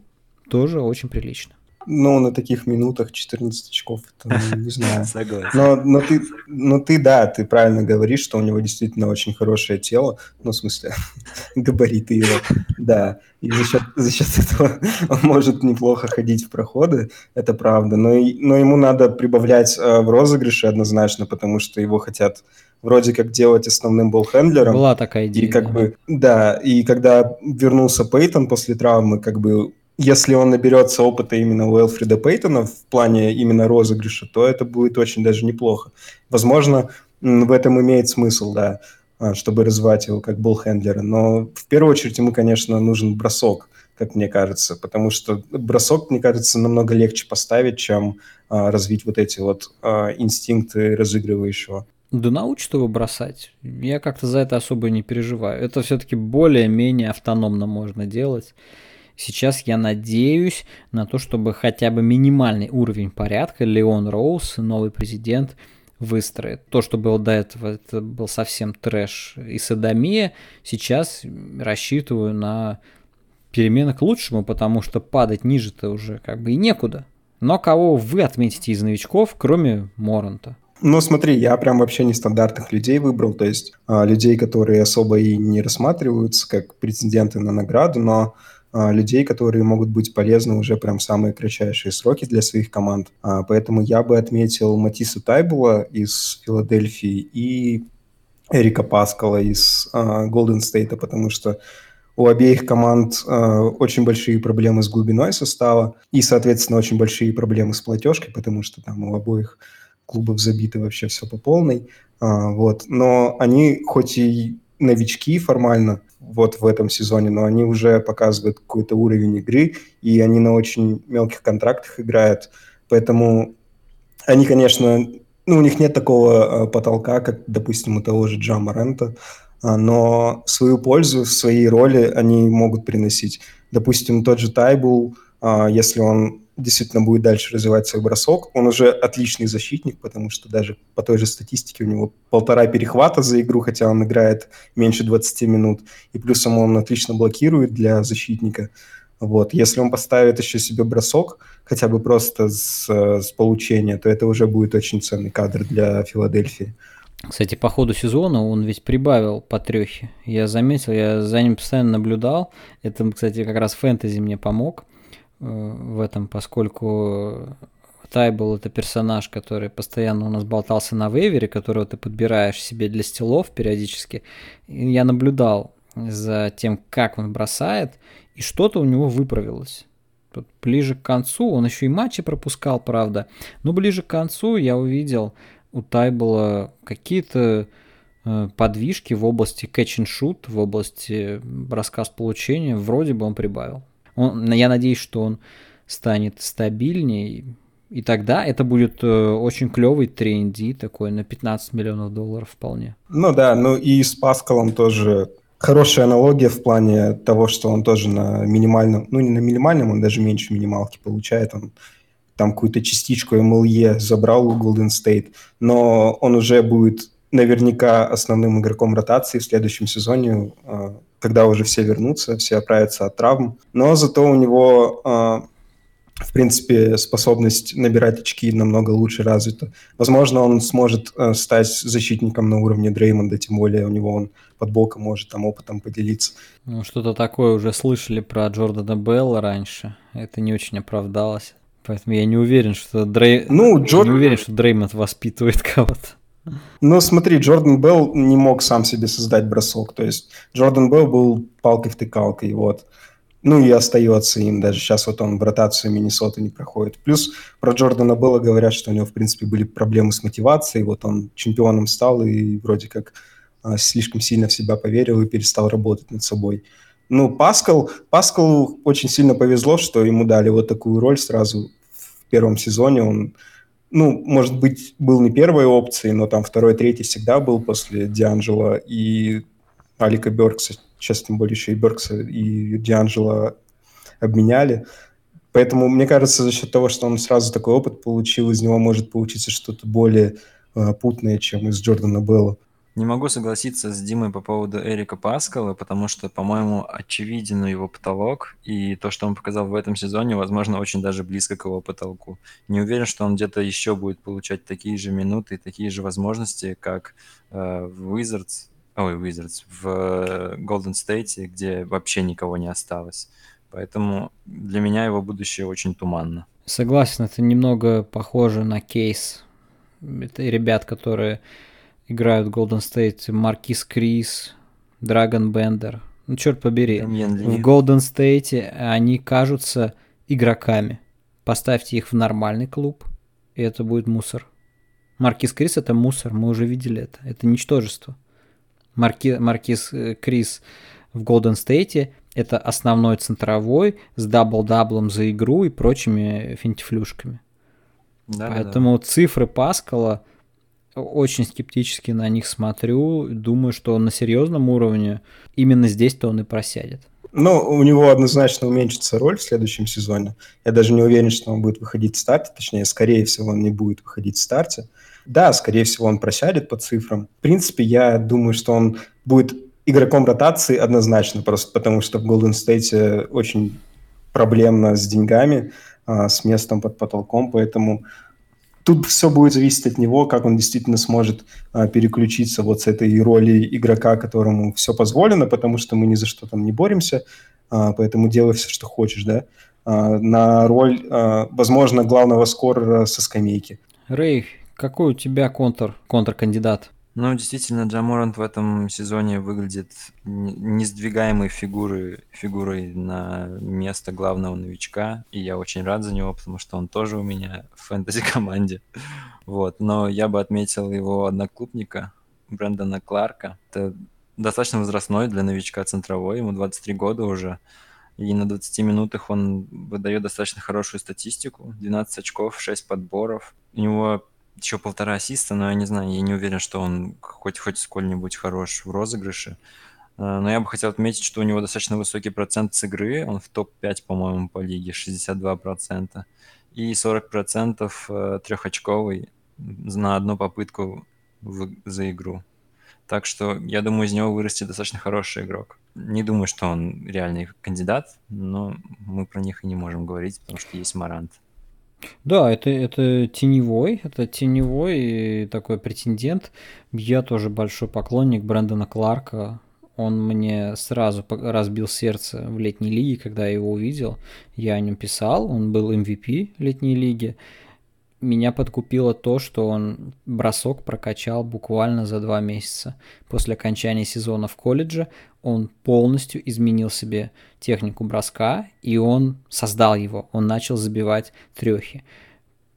тоже очень прилично. Ну, на таких минутах 14 очков, это, ну, не знаю. Согласен. Но, но, ты, но ты, да, ты правильно говоришь, что у него действительно очень хорошее тело, ну, в смысле, габариты его, да. И за счет, за счет этого он может неплохо ходить в проходы, это правда. Но, но ему надо прибавлять э, в розыгрыше однозначно, потому что его хотят вроде как делать основным болхендлером. Была такая идея. И как да. бы, да, и когда вернулся Пейтон после травмы, как бы если он наберется опыта именно у Элфрида Пейтона в плане именно розыгрыша, то это будет очень даже неплохо. Возможно, в этом имеет смысл, да, а, чтобы развивать его как болхендлера. Но в первую очередь ему, конечно, нужен бросок, как мне кажется, потому что бросок, мне кажется, намного легче поставить, чем а, развить вот эти вот а, инстинкты разыгрывающего. Да научат его бросать. Я как-то за это особо не переживаю. Это все-таки более-менее автономно можно делать. Сейчас я надеюсь на то, чтобы хотя бы минимальный уровень порядка Леон Роуз, новый президент, выстроит. То, что было до этого, это был совсем трэш и садомия. Сейчас рассчитываю на перемены к лучшему, потому что падать ниже-то уже как бы и некуда. Но кого вы отметите из новичков, кроме Моранта? Ну, смотри, я прям вообще нестандартных людей выбрал, то есть а, людей, которые особо и не рассматриваются как претенденты на награду, но людей, которые могут быть полезны уже прям самые кратчайшие сроки для своих команд. А, поэтому я бы отметил Матису Тайбула из Филадельфии и Эрика Паскала из Голден Стейта, потому что у обеих команд э, очень большие проблемы с глубиной состава и, соответственно, очень большие проблемы с платежкой, потому что там у обоих клубов забиты вообще все по полной. Вот. Но они хоть и новички формально, вот в этом сезоне, но они уже показывают какой-то уровень игры, и они на очень мелких контрактах играют. Поэтому они, конечно, ну, у них нет такого э, потолка, как, допустим, у того же Джа Морента, э, но свою пользу, свои роли они могут приносить. Допустим, тот же Тайбул, э, если он действительно будет дальше развивать свой бросок. Он уже отличный защитник, потому что даже по той же статистике у него полтора перехвата за игру, хотя он играет меньше 20 минут. И плюсом он отлично блокирует для защитника. Вот. Если он поставит еще себе бросок, хотя бы просто с, с получения, то это уже будет очень ценный кадр для Филадельфии. Кстати, по ходу сезона он ведь прибавил по трехе. Я заметил, я за ним постоянно наблюдал. Это, кстати, как раз фэнтези мне помог в этом, поскольку Тайбл это персонаж, который постоянно у нас болтался на вейвере, которого ты подбираешь себе для стилов периодически. И я наблюдал за тем, как он бросает, и что-то у него выправилось. ближе к концу, он еще и матчи пропускал, правда, но ближе к концу я увидел у Тайбла какие-то э, подвижки в области catch and shoot, в области броска с получения, вроде бы он прибавил. Он, я надеюсь, что он станет стабильнее, и тогда это будет э, очень клевый тренди такой на 15 миллионов долларов вполне. Ну да, ну и с Паскалом тоже хорошая аналогия в плане того, что он тоже на минимальном, ну не на минимальном, он даже меньше минималки получает, он там какую-то частичку MLE забрал у Golden State, но он уже будет наверняка основным игроком ротации в следующем сезоне, а, когда уже все вернутся, все оправятся от травм. Но зато у него а, в принципе, способность набирать очки намного лучше развита. Возможно, он сможет э, стать защитником на уровне Дреймонда, тем более у него он под боком может там опытом поделиться. Ну, что-то такое уже слышали про Джордана Белла раньше. Это не очень оправдалось. Поэтому я не уверен, что Дрей... ну, Джор... не уверен, что Дреймонд воспитывает кого-то. Ну, смотри, Джордан Белл не мог сам себе создать бросок. То есть Джордан Белл был палкой-втыкалкой, вот ну и остается им даже сейчас вот он в ротацию Миннесоты не проходит. Плюс про Джордана было говорят, что у него в принципе были проблемы с мотивацией, вот он чемпионом стал и вроде как а, слишком сильно в себя поверил и перестал работать над собой. Ну, Паскал, Паскалу очень сильно повезло, что ему дали вот такую роль сразу в первом сезоне. Он, ну, может быть, был не первой опцией, но там второй, третий всегда был после Дианджела и Алика Беркса Сейчас тем более еще и Беркса, и Дианджело обменяли. Поэтому, мне кажется, за счет того, что он сразу такой опыт получил, из него может получиться что-то более э, путное, чем из Джордана Белла. Не могу согласиться с Димой по поводу Эрика Паскала, потому что, по-моему, очевиден его потолок, и то, что он показал в этом сезоне, возможно, очень даже близко к его потолку. Не уверен, что он где-то еще будет получать такие же минуты и такие же возможности, как э, в Wizards, ой, Wizards, в э, Golden State, где вообще никого не осталось. Поэтому для меня его будущее очень туманно. Согласен, это немного похоже на кейс. Это ребят, которые играют в Golden State, Маркис Крис, Драган Бендер. Ну, черт побери, в Golden State они кажутся игроками. Поставьте их в нормальный клуб, и это будет мусор. Маркис Крис это мусор, мы уже видели это. Это ничтожество. Марки, Маркиз э, Крис в Голден Стейте это основной центровой с дабл-даблом за игру и прочими финтифлюшками. Да, Поэтому да. цифры Паскала очень скептически на них смотрю. Думаю, что на серьезном уровне именно здесь-то он и просядет. Ну, у него однозначно уменьшится роль в следующем сезоне. Я даже не уверен, что он будет выходить в старте. Точнее, скорее всего, он не будет выходить в старте. Да, скорее всего, он просядет по цифрам. В принципе, я думаю, что он будет игроком ротации однозначно, просто потому что в Golden State очень проблемно с деньгами, а, с местом под потолком, поэтому тут все будет зависеть от него, как он действительно сможет а, переключиться вот с этой роли игрока, которому все позволено, потому что мы ни за что там не боремся, а, поэтому делай все, что хочешь, да, на роль, возможно, главного скорера со скамейки. Рэй, какой у тебя контр, контркандидат? Ну, действительно, Джаморант в этом сезоне выглядит несдвигаемой фигурой, фигурой на место главного новичка, и я очень рад за него, потому что он тоже у меня в фэнтези-команде. Вот. Но я бы отметил его одноклубника, Брэндона Кларка. Это достаточно возрастной для новичка центровой, ему 23 года уже, и на 20 минутах он выдает достаточно хорошую статистику, 12 очков, 6 подборов. У него еще полтора ассиста, но я не знаю, я не уверен, что он хоть, хоть сколь-нибудь хорош в розыгрыше. А, но я бы хотел отметить, что у него достаточно высокий процент с игры, он в топ-5, по-моему, по лиге, 62%, и 40% э, трехочковый на одну попытку в, за игру. Так что я думаю, из него вырастет достаточно хороший игрок. Не думаю, что он реальный кандидат, но мы про них и не можем говорить, потому что есть Марант. Да, это, это теневой, это теневой такой претендент. Я тоже большой поклонник Брэндона Кларка. Он мне сразу разбил сердце в летней лиге, когда я его увидел. Я о нем писал, он был MVP летней лиги. Меня подкупило то, что он бросок прокачал буквально за два месяца. После окончания сезона в колледже он полностью изменил себе технику броска, и он создал его. Он начал забивать трехи.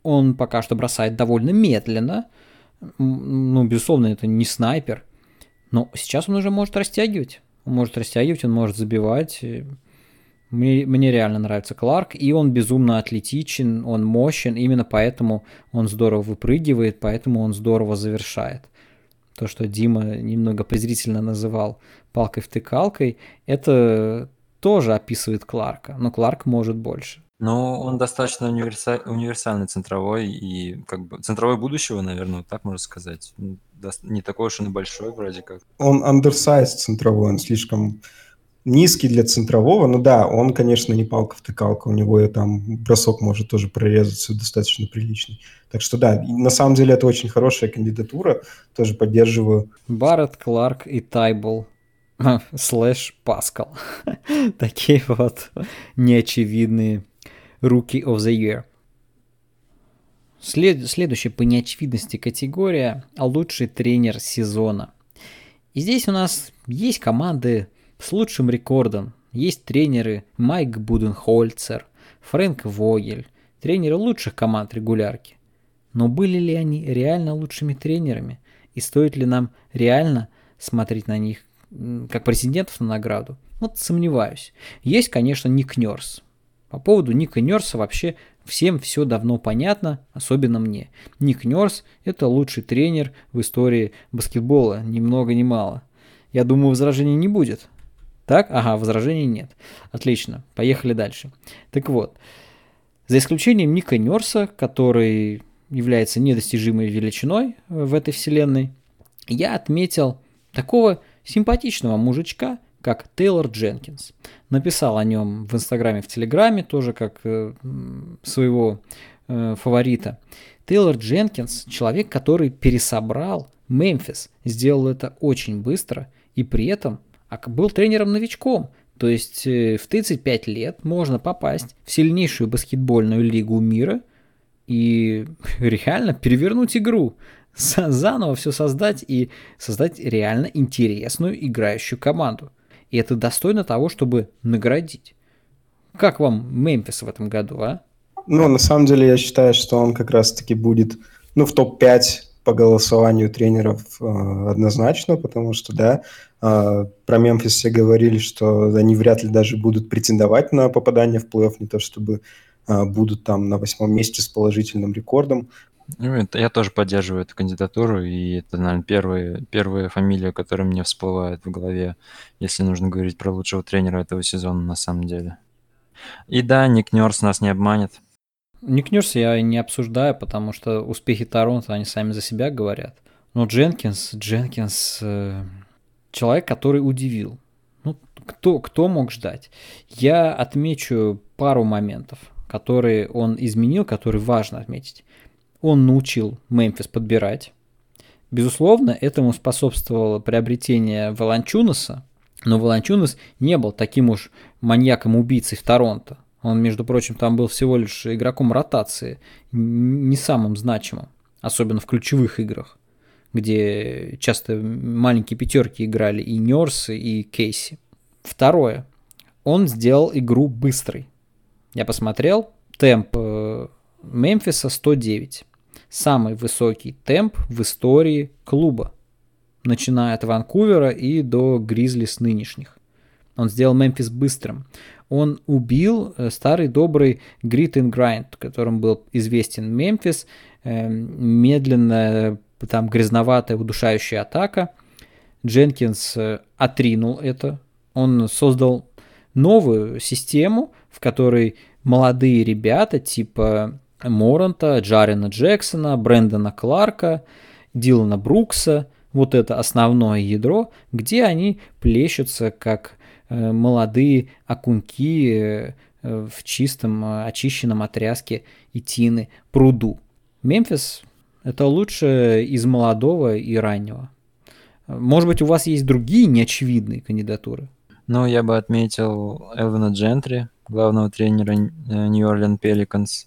Он пока что бросает довольно медленно. Ну, безусловно, это не снайпер. Но сейчас он уже может растягивать. Он может растягивать, он может забивать. Мне, мне реально нравится Кларк, и он безумно атлетичен, он мощен, именно поэтому он здорово выпрыгивает, поэтому он здорово завершает. То, что Дима немного презрительно называл палкой-втыкалкой, это тоже описывает Кларка, но Кларк может больше. Ну, он достаточно универса... универсальный центровой и как бы центровой будущего, наверное, вот так можно сказать. Не такой уж он и большой вроде как. Он undersized центровой, он слишком низкий для центрового, ну да, он, конечно, не палка-втыкалка, у него и там бросок может тоже прорезаться достаточно приличный. Так что да, на самом деле это очень хорошая кандидатура, тоже поддерживаю. Барретт, Кларк и Тайбл слэш Паскал. Такие вот неочевидные Rookie of the Year. След, следующая по неочевидности категория – лучший тренер сезона. И здесь у нас есть команды с лучшим рекордом есть тренеры Майк Буденхольцер, Фрэнк Вогель, тренеры лучших команд регулярки. Но были ли они реально лучшими тренерами? И стоит ли нам реально смотреть на них как претендентов на награду? Вот сомневаюсь. Есть, конечно, Ник Нерс. По поводу Ника Нерса вообще всем все давно понятно, особенно мне. Ник Нерс – это лучший тренер в истории баскетбола, ни много ни мало. Я думаю, возражений не будет. Так? Ага, возражений нет. Отлично, поехали дальше. Так вот, за исключением Ника Нерса, который является недостижимой величиной в этой вселенной, я отметил такого симпатичного мужичка, как Тейлор Дженкинс. Написал о нем в Инстаграме, в Телеграме, тоже как э, своего э, фаворита. Тейлор Дженкинс – человек, который пересобрал Мемфис, сделал это очень быстро и при этом а был тренером-новичком. То есть э, в 35 лет можно попасть в сильнейшую баскетбольную лигу мира и реально перевернуть игру, заново все создать и создать реально интересную играющую команду. И это достойно того, чтобы наградить. Как вам Мемфис в этом году, а? Ну, на самом деле, я считаю, что он как раз-таки будет, ну, в топ-5 по голосованию тренеров э, однозначно, потому что, да, про Мемфис все говорили, что они вряд ли даже будут претендовать на попадание в плей-офф, не то чтобы э, будут там на восьмом месте с положительным рекордом. Ну, это, я тоже поддерживаю эту кандидатуру, и это, наверное, первая, первая фамилия, которая мне всплывает в голове, если нужно говорить про лучшего тренера этого сезона на самом деле. И да, Ник Нерс нас не обманет. Ник Нерс я не обсуждаю, потому что успехи Торонто, они сами за себя говорят. Но Дженкинс, Дженкинс, э, человек, который удивил. Ну, кто, кто мог ждать? Я отмечу пару моментов, которые он изменил, которые важно отметить. Он научил Мемфис подбирать. Безусловно, этому способствовало приобретение Волончунаса, но Волончунас не был таким уж маньяком-убийцей в Торонто. Он, между прочим, там был всего лишь игроком ротации, не самым значимым, особенно в ключевых играх, где часто маленькие пятерки играли и Нерсы, и Кейси. Второе. Он сделал игру быстрой. Я посмотрел, темп э, Мемфиса 109. Самый высокий темп в истории клуба, начиная от Ванкувера и до Гризлис нынешних. Он сделал Мемфис быстрым он убил э, старый добрый Grit and Grind, которым был известен Мемфис, эм, медленная, там грязноватая, удушающая атака. Дженкинс э, отринул это. Он создал новую систему, в которой молодые ребята типа Моранта, Джарина Джексона, Брэндона Кларка, Дилана Брукса, вот это основное ядро, где они плещутся как Э, молодые окуньки э, в чистом очищенном отряске Итины пруду. Мемфис – это лучшее из молодого и раннего. Может быть, у вас есть другие неочевидные кандидатуры? Ну, я бы отметил Элвина Джентри, главного тренера New Orleans Pelicans,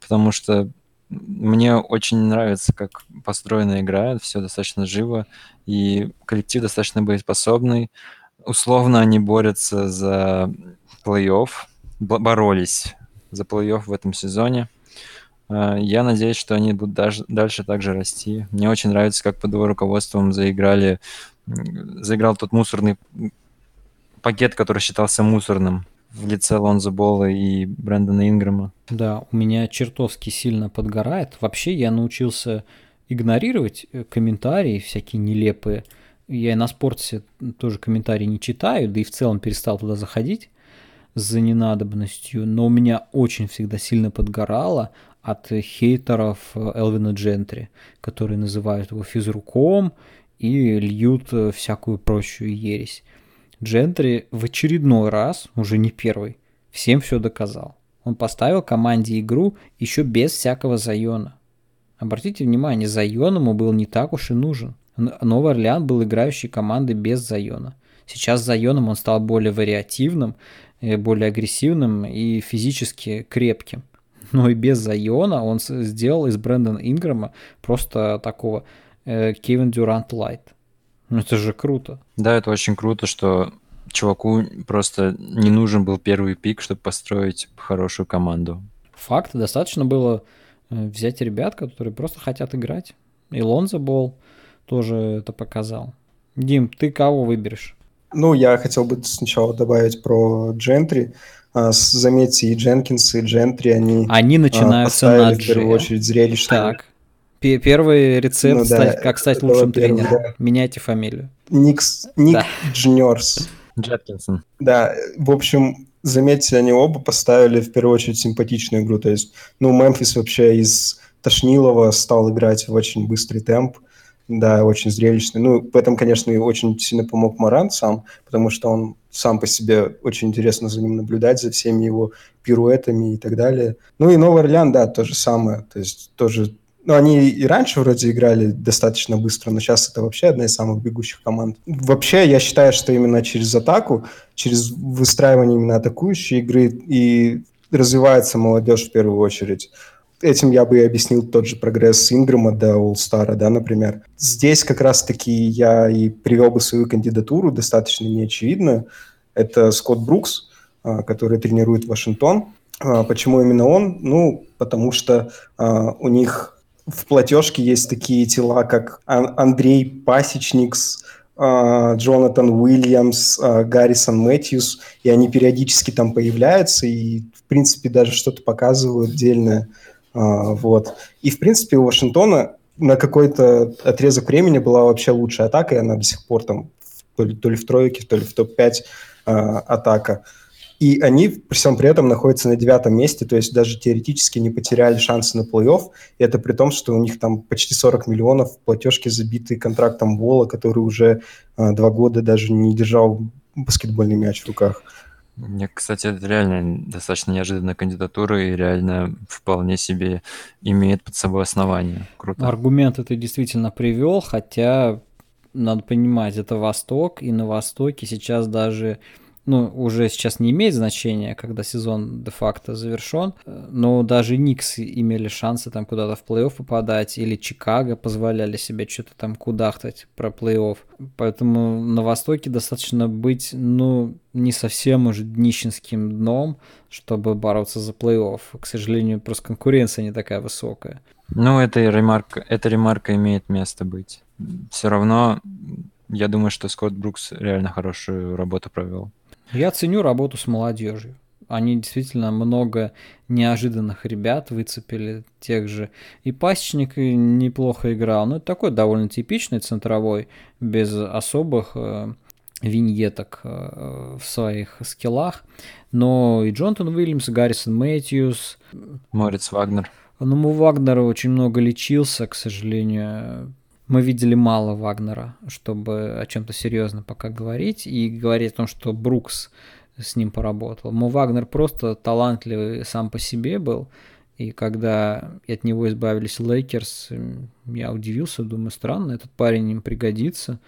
потому что мне очень нравится, как построена игра, все достаточно живо, и коллектив достаточно боеспособный. Условно они борются за плей-офф, боролись за плей-офф в этом сезоне. А, я надеюсь, что они будут даже, дальше также расти. Мне очень нравится, как под его руководством заиграли, заиграл тот мусорный пакет, который считался мусорным в лице Лонзо Болла и Брэндона Инграма. Да, у меня чертовски сильно подгорает. Вообще я научился игнорировать э, комментарии всякие нелепые. Я и на спорте тоже комментарии не читаю, да и в целом перестал туда заходить за ненадобностью, но у меня очень всегда сильно подгорало от хейтеров э, Элвина Джентри, которые называют его физруком и льют э, всякую прочую ересь. Джентри в очередной раз, уже не первый, всем все доказал. Он поставил команде игру еще без всякого Зайона. Обратите внимание, Зайон ему был не так уж и нужен. Новый Орлеан был играющей командой без Зайона. Сейчас с Зайоном он стал более вариативным, э, более агрессивным и физически крепким. Но и без Зайона он сделал из Брэндона Инграма просто такого э, Кевин Дюрант Лайт. Ну это же круто. Да, это очень круто, что чуваку просто не нужен был первый пик, чтобы построить хорошую команду. Факт, достаточно было э, взять ребят, которые просто хотят играть. И Лонзо Бол тоже это показал. Дим, ты кого выберешь? Ну, я хотел бы сначала добавить про Джентри. А, заметьте, и Дженкинс, и Джентри, они, они начинаются на в первую очередь зрелищные. Так, Первый рецепт, ну, стать, да, как стать лучшим тренером. Да. Меняйте фамилию. Никс, Ник да. Джуниорс. Джеткинсон. Да, в общем, заметьте, они оба поставили в первую очередь симпатичную игру. То есть, ну, Мемфис вообще из Тошнилова стал играть в очень быстрый темп. Да, очень зрелищный. Ну, в этом, конечно, и очень сильно помог Маран сам, потому что он сам по себе очень интересно за ним наблюдать, за всеми его пируэтами и так далее. Ну и Новый Орлеан, да, то же самое. То есть тоже ну, они и раньше вроде играли достаточно быстро, но сейчас это вообще одна из самых бегущих команд. Вообще, я считаю, что именно через атаку, через выстраивание именно атакующей игры и развивается молодежь в первую очередь. Этим я бы и объяснил тот же прогресс Инграма до Олстара, да, например. Здесь как раз-таки я и привел бы свою кандидатуру, достаточно неочевидную. Это Скотт Брукс, а, который тренирует Вашингтон. А, почему именно он? Ну, потому что а, у них в платежке есть такие тела, как Андрей Пасечникс, Джонатан Уильямс, Гаррисон Мэтьюс, и они периодически там появляются и, в принципе, даже что-то показывают отдельное. А, вот. И, в принципе, у Вашингтона на какой-то отрезок времени была вообще лучшая атака, и она до сих пор там то ли, то ли в тройке, то ли в топ-5 атака. И они при всем при этом находятся на девятом месте, то есть даже теоретически не потеряли шансы на плей-офф. И это при том, что у них там почти 40 миллионов платежки забиты контрактом Вола, который уже а, два года даже не держал баскетбольный мяч в руках. Мне, кстати, это реально достаточно неожиданная кандидатура и реально вполне себе имеет под собой основание. Круто. Аргументы ты действительно привел, хотя надо понимать, это Восток, и на Востоке сейчас даже ну, уже сейчас не имеет значения, когда сезон де-факто завершен, но даже Никс имели шансы там куда-то в плей-офф попадать, или Чикаго позволяли себе что-то там кудахтать про плей-офф. Поэтому на Востоке достаточно быть, ну, не совсем уже днищенским дном, чтобы бороться за плей-офф. К сожалению, просто конкуренция не такая высокая. Ну, эта ремарка, эта ремарка имеет место быть. Все равно, я думаю, что Скотт Брукс реально хорошую работу провел. Я ценю работу с молодежью. Они действительно много неожиданных ребят выцепили, тех же. И Пасечник неплохо играл. Ну, это такой довольно типичный центровой, без особых э, виньеток э, в своих скиллах. Но и Джонатан Уильямс, и Гаррисон Мэтьюс. Морец Вагнер. Ну, Вагнер очень много лечился, к сожалению мы видели мало Вагнера, чтобы о чем-то серьезно пока говорить и говорить о том, что Брукс с ним поработал. Мо Вагнер просто талантливый сам по себе был, и когда от него избавились Лейкерс, я удивился, думаю, странно, этот парень им пригодится.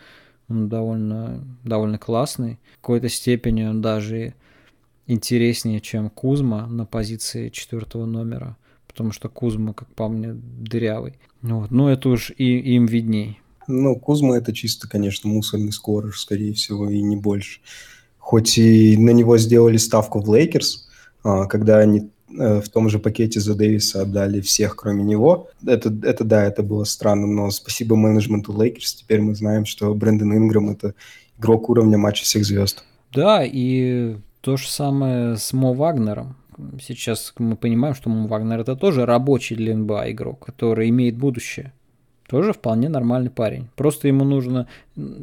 Он довольно, довольно классный. В какой-то степени он даже интереснее, чем Кузма на позиции четвертого номера потому что Кузма, как по мне, дырявый. Вот. Ну, это уж и им видней. Ну, Кузма это чисто, конечно, мусорный скорер, скорее всего, и не больше. Хоть и на него сделали ставку в Лейкерс, а, когда они э, в том же пакете за Дэвиса отдали всех, кроме него. Это, это да, это было странно, но спасибо менеджменту Лейкерс. Теперь мы знаем, что Брэндон Инграм – это игрок уровня матча всех звезд. Да, и то же самое с Мо Вагнером. Сейчас мы понимаем, что Вагнер это тоже рабочий для НБА игрок, который имеет будущее. Тоже вполне нормальный парень. Просто ему нужно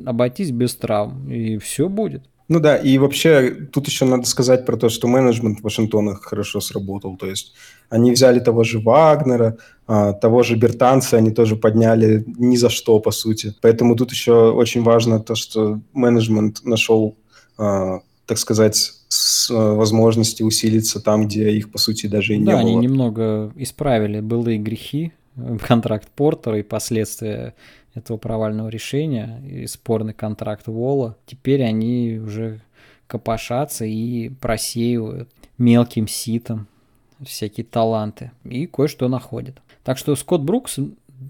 обойтись без травм, и все будет. Ну да, и вообще тут еще надо сказать про то, что менеджмент Вашингтона хорошо сработал. То есть они взяли того же Вагнера, а, того же Бертанца, они тоже подняли ни за что, по сути. Поэтому тут еще очень важно то, что менеджмент нашел, а, так сказать, с возможности усилиться там, где их, по сути, даже и не да, было. они немного исправили былые грехи, контракт Портера и последствия этого провального решения и спорный контракт Вола. Теперь они уже копошатся и просеивают мелким ситом всякие таланты и кое-что находят. Так что Скотт Брукс,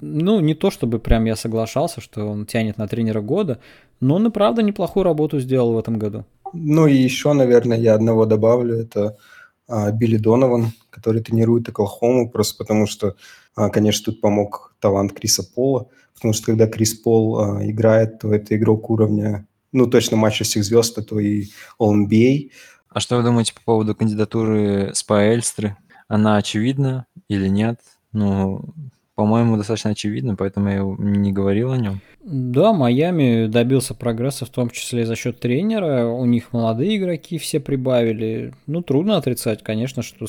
ну, не то чтобы прям я соглашался, что он тянет на тренера года, но он и правда неплохую работу сделал в этом году. Ну и еще, наверное, я одного добавлю, это а, Билли Донован, который тренирует Оклахому, просто потому что, а, конечно, тут помог талант Криса Пола, потому что когда Крис Пол а, играет, то это игрок уровня, ну, точно матча всех звезд, а то и All-NBA. А что вы думаете по поводу кандидатуры Спаэльстры? Она очевидна или нет? Ну, по-моему, достаточно очевидно, поэтому я не говорил о нем. Да, Майами добился прогресса, в том числе за счет тренера. У них молодые игроки все прибавили. Ну, трудно отрицать, конечно, что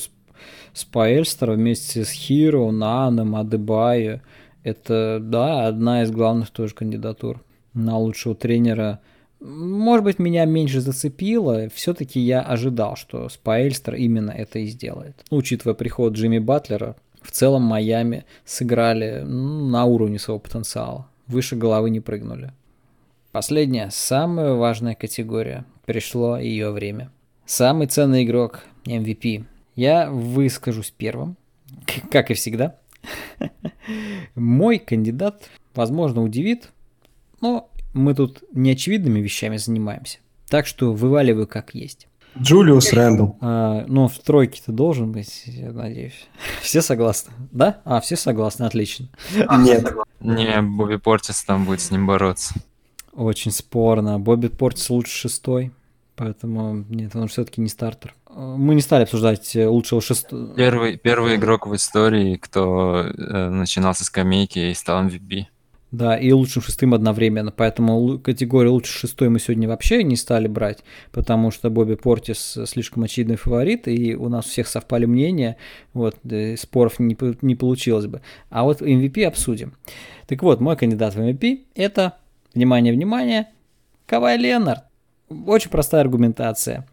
Спаэльстер вместе с Хиро, Наном, Адебайо – это, да, одна из главных тоже кандидатур на лучшего тренера. Может быть, меня меньше зацепило. Все-таки я ожидал, что Спаэльстер именно это и сделает. Учитывая приход Джимми Батлера, в целом Майами сыграли ну, на уровне своего потенциала. Выше головы не прыгнули. Последняя, самая важная категория. Пришло ее время. Самый ценный игрок MVP. Я выскажусь первым, как и всегда. Мой кандидат, возможно, удивит, но мы тут неочевидными вещами занимаемся. Так что вываливаю как есть. Джулиус Рэндалл. А, ну, в тройке ты должен быть, я надеюсь. Все согласны? Да? А, все согласны, отлично. Нет. Не, Бобби Портис там будет с ним бороться. Очень спорно. Бобби Портис лучше шестой, поэтому нет, он все-таки не стартер. Мы не стали обсуждать лучшего шестого. Первый, первый игрок в истории, кто э, начинал со скамейки и стал MVP. Да, и лучшим шестым одновременно. Поэтому категорию лучше шестой мы сегодня вообще не стали брать, потому что Бобби Портис слишком очевидный фаворит, и у нас у всех совпали мнения, вот, споров не, не получилось бы. А вот MVP обсудим. Так вот, мой кандидат в MVP это, внимание, внимание, Кавай Ленард. Очень простая аргументация.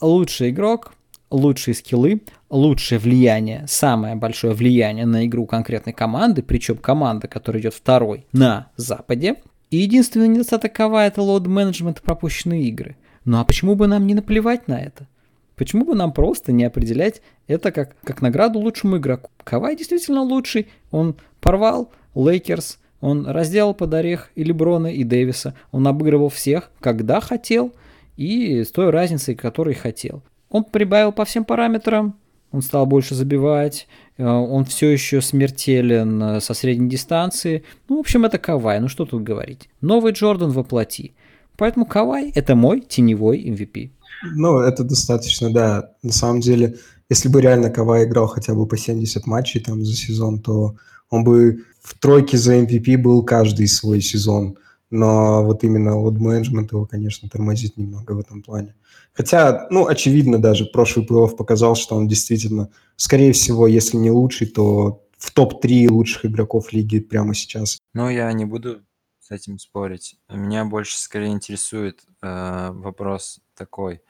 Лучший игрок, лучшие скиллы, лучшее влияние, самое большое влияние на игру конкретной команды, причем команда, которая идет второй на Западе. И единственный недостаток Кавая это load management и пропущенные игры. Ну а почему бы нам не наплевать на это? Почему бы нам просто не определять это как, как награду лучшему игроку? Кавай действительно лучший, он порвал Лейкерс, он разделал под орех и Леброна, и Дэвиса, он обыгрывал всех, когда хотел, и с той разницей, которой хотел. Он прибавил по всем параметрам, он стал больше забивать, э, он все еще смертелен э, со средней дистанции. Ну, в общем, это Кавай, ну что тут говорить. Новый Джордан воплоти. Поэтому Кавай – это мой теневой MVP. Ну, это достаточно, да. На самом деле, если бы реально Кавай играл хотя бы по 70 матчей там за сезон, то он бы в тройке за MVP был каждый свой сезон. Но вот именно вот менеджмент его, конечно, тормозит немного в этом плане. Хотя, ну, очевидно даже, прошлый плей-офф показал, что он действительно, скорее всего, если не лучший, то в топ-3 лучших игроков лиги прямо сейчас. Ну, я не буду с этим спорить. Меня больше скорее интересует э, вопрос такой.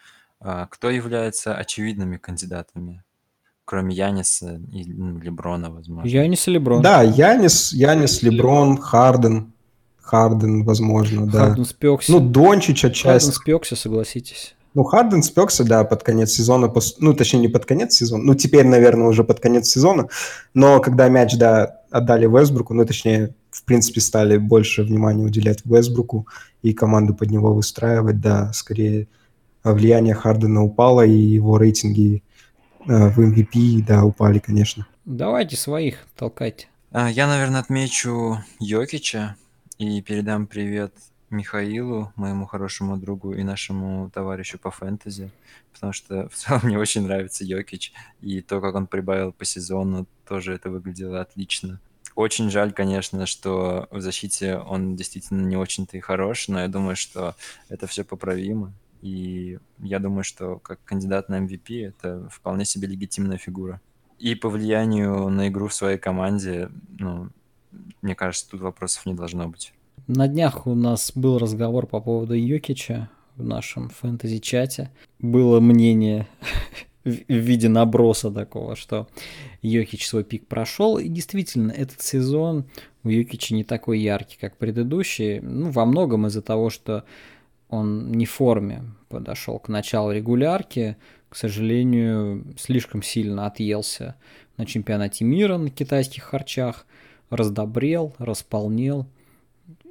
Э, кто является очевидными кандидатами? Кроме Яниса и ну, Леброна, возможно. Янис и Леброн. Да, Янис, Янис, Леброн, Харден. Харден, возможно, да. Харден спекся. Ну, Дончич Харден отчасти. спекся, согласитесь. Ну, Харден спекся, да, под конец сезона, ну, точнее, не под конец сезона, ну, теперь, наверное, уже под конец сезона, но когда мяч, да, отдали Вестбруку, ну, точнее, в принципе, стали больше внимания уделять Вестбруку и команду под него выстраивать, да, скорее влияние Хардена упало, и его рейтинги э, в MVP, да, упали, конечно. Давайте своих толкайте. А, я, наверное, отмечу Йокича и передам привет Михаилу, моему хорошему другу и нашему товарищу по фэнтези, потому что в целом мне очень нравится Йокич, и то, как он прибавил по сезону, тоже это выглядело отлично. Очень жаль, конечно, что в защите он действительно не очень-то и хорош, но я думаю, что это все поправимо. И я думаю, что как кандидат на MVP это вполне себе легитимная фигура. И по влиянию на игру в своей команде, ну, мне кажется, тут вопросов не должно быть. На днях у нас был разговор по поводу Йокича в нашем фэнтези-чате. Было мнение в виде наброса такого, что Йокич свой пик прошел. И действительно, этот сезон у Йокича не такой яркий, как предыдущий. Ну, во многом из-за того, что он не в форме подошел к началу регулярки. К сожалению, слишком сильно отъелся на чемпионате мира на китайских харчах. Раздобрел, располнел –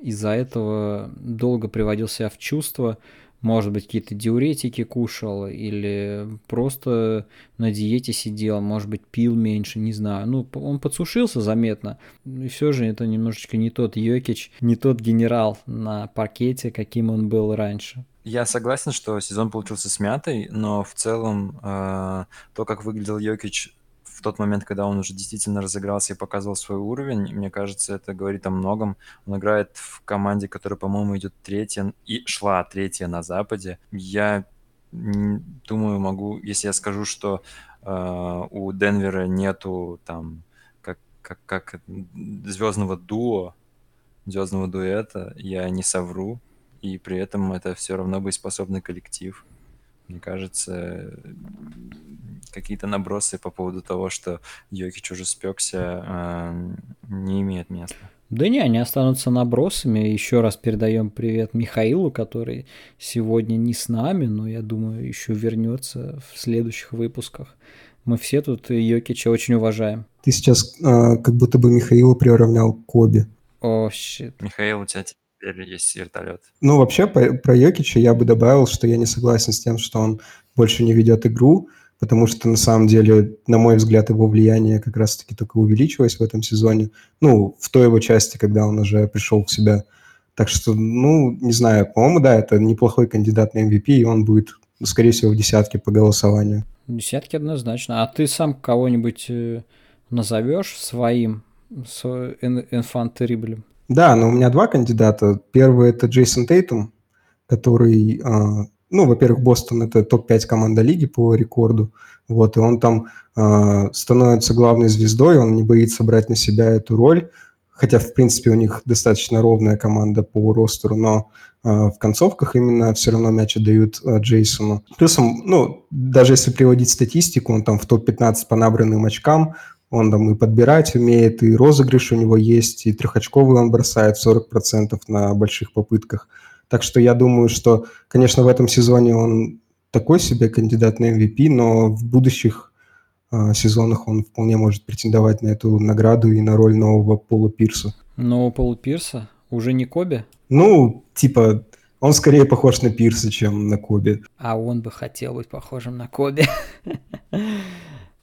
из-за этого долго приводил себя в чувство, может быть, какие-то диуретики кушал или просто на диете сидел, может быть, пил меньше, не знаю. Ну, он подсушился заметно. И все же это немножечко не тот Йокич, не тот генерал на паркете, каким он был раньше. Я согласен, что сезон получился смятый, но в целом э, то, как выглядел Йокич в тот момент, когда он уже действительно разыгрался и показывал свой уровень, мне кажется, это говорит о многом. Он играет в команде, которая, по-моему, идет третья и шла третья на Западе. Я думаю, могу, если я скажу, что э, у Денвера нету там как, как, как звездного дуо, звездного дуэта, я не совру. И при этом это все равно боеспособный коллектив. Мне кажется, какие-то набросы по поводу того, что Йокич уже спекся, э, не имеет места. Да не, они останутся набросами. Еще раз передаем привет Михаилу, который сегодня не с нами, но я думаю, еще вернется в следующих выпусках. Мы все тут Йокича очень уважаем. Ты сейчас э, как будто бы Михаила приравнял к Коби. О, oh, щит. Михаил, у тебя теперь есть вертолет. Ну, вообще, по, про Йокича я бы добавил, что я не согласен с тем, что он больше не ведет игру, потому что, на самом деле, на мой взгляд, его влияние как раз-таки только увеличилось в этом сезоне. Ну, в той его части, когда он уже пришел в себя. Так что, ну, не знаю, по-моему, да, это неплохой кандидат на MVP, и он будет, скорее всего, в десятке по голосованию. Десятки однозначно. А ты сам кого-нибудь э, назовешь своим, инфантериблем? Да, но у меня два кандидата. Первый это Джейсон Тейтум, который, а, ну, во-первых, Бостон это топ-5 команда лиги по рекорду, вот, и он там а, становится главной звездой, он не боится брать на себя эту роль, хотя, в принципе, у них достаточно ровная команда по ростеру, но а, в концовках именно все равно мяч отдают Джейсону. Плюсом, ну, даже если приводить статистику, он там в топ-15 по набранным очкам, он там и подбирать умеет, и розыгрыш у него есть, и трехочковый он бросает 40% на больших попытках. Так что я думаю, что, конечно, в этом сезоне он такой себе кандидат на MVP, но в будущих э, сезонах он вполне может претендовать на эту награду и на роль нового Пола Пирса. Нового Пола Пирса? Уже не Коби? Ну, типа, он скорее похож на Пирса, чем на Коби. А он бы хотел быть похожим на Коби.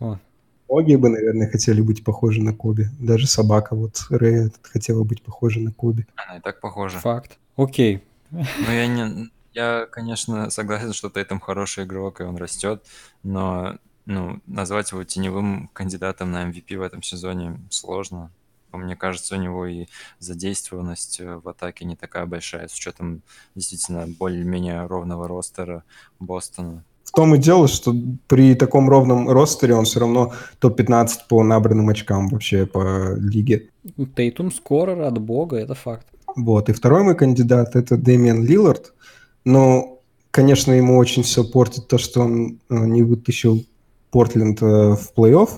Многие бы, наверное, хотели быть похожи на Коби. Даже собака вот Рэя хотела быть похожа на Коби. Она и так похожа. Факт. Окей. Ну, я не... Я, конечно, согласен, что Тейтом хороший игрок, и он растет, но ну, назвать его теневым кандидатом на MVP в этом сезоне сложно. Мне кажется, у него и задействованность э, в атаке не такая большая, с учетом действительно более-менее ровного ростера Бостона. В том и дело, что при таком ровном ростере он все равно топ-15 по набранным очкам вообще по лиге. Тейтум скоро от бога, это факт. Вот. И второй мой кандидат – это Дэмиан Лиллард. Но, конечно, ему очень все портит то, что он э, не вытащил Портленд э, в плей-офф.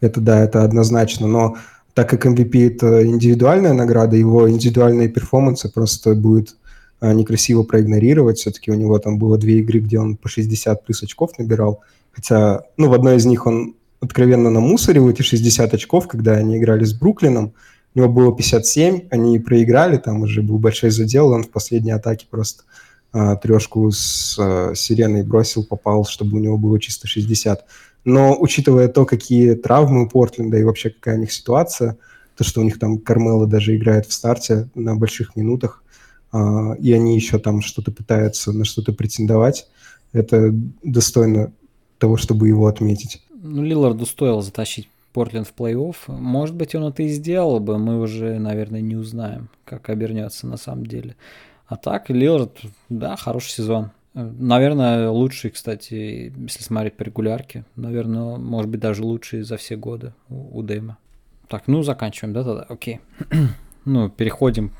Это да, это однозначно. Но так как MVP – это индивидуальная награда, его индивидуальные перформансы просто будет а, некрасиво проигнорировать. Все-таки у него там было две игры, где он по 60 плюс очков набирал. Хотя, ну, в одной из них он откровенно намусорил эти 60 очков, когда они играли с Бруклином. У него было 57, они проиграли, там уже был большой задел, он в последней атаке просто а, трешку с а, сиреной бросил, попал, чтобы у него было чисто 60. Но учитывая то, какие травмы у Портленда и вообще какая у них ситуация, то, что у них там Кармела даже играет в старте на больших минутах, а, и они еще там что-то пытаются на что-то претендовать, это достойно того, чтобы его отметить. Ну, Лиларду стоило затащить Портленд в плей-офф. Может быть, он это и сделал бы, мы уже, наверное, не узнаем, как обернется на самом деле. А так, Лилард, да, хороший сезон. Наверное, лучший, кстати, если смотреть по регулярке. Наверное, может быть, даже лучший за все годы у, у Дэйма. Так, ну, заканчиваем, да, тогда? Окей. ну, переходим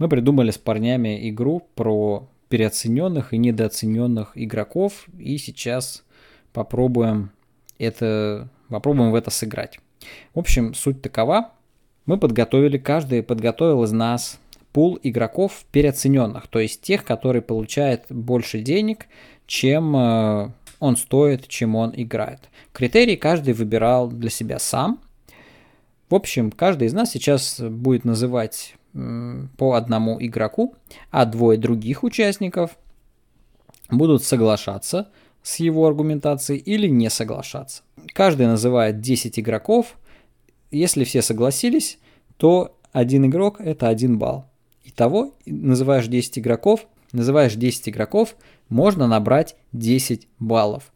Мы придумали с парнями игру про переоцененных и недооцененных игроков, и сейчас попробуем это, попробуем в это сыграть. В общем, суть такова. Мы подготовили, каждый подготовил из нас пул игроков переоцененных, то есть тех, которые получают больше денег, чем э, он стоит, чем он играет. Критерии каждый выбирал для себя сам. В общем, каждый из нас сейчас будет называть по одному игроку, а двое других участников будут соглашаться с его аргументацией или не соглашаться. Каждый называет 10 игроков. Если все согласились, то один игрок это один балл. Итого, называешь 10 игроков, называешь 10 игроков, можно набрать 10 баллов.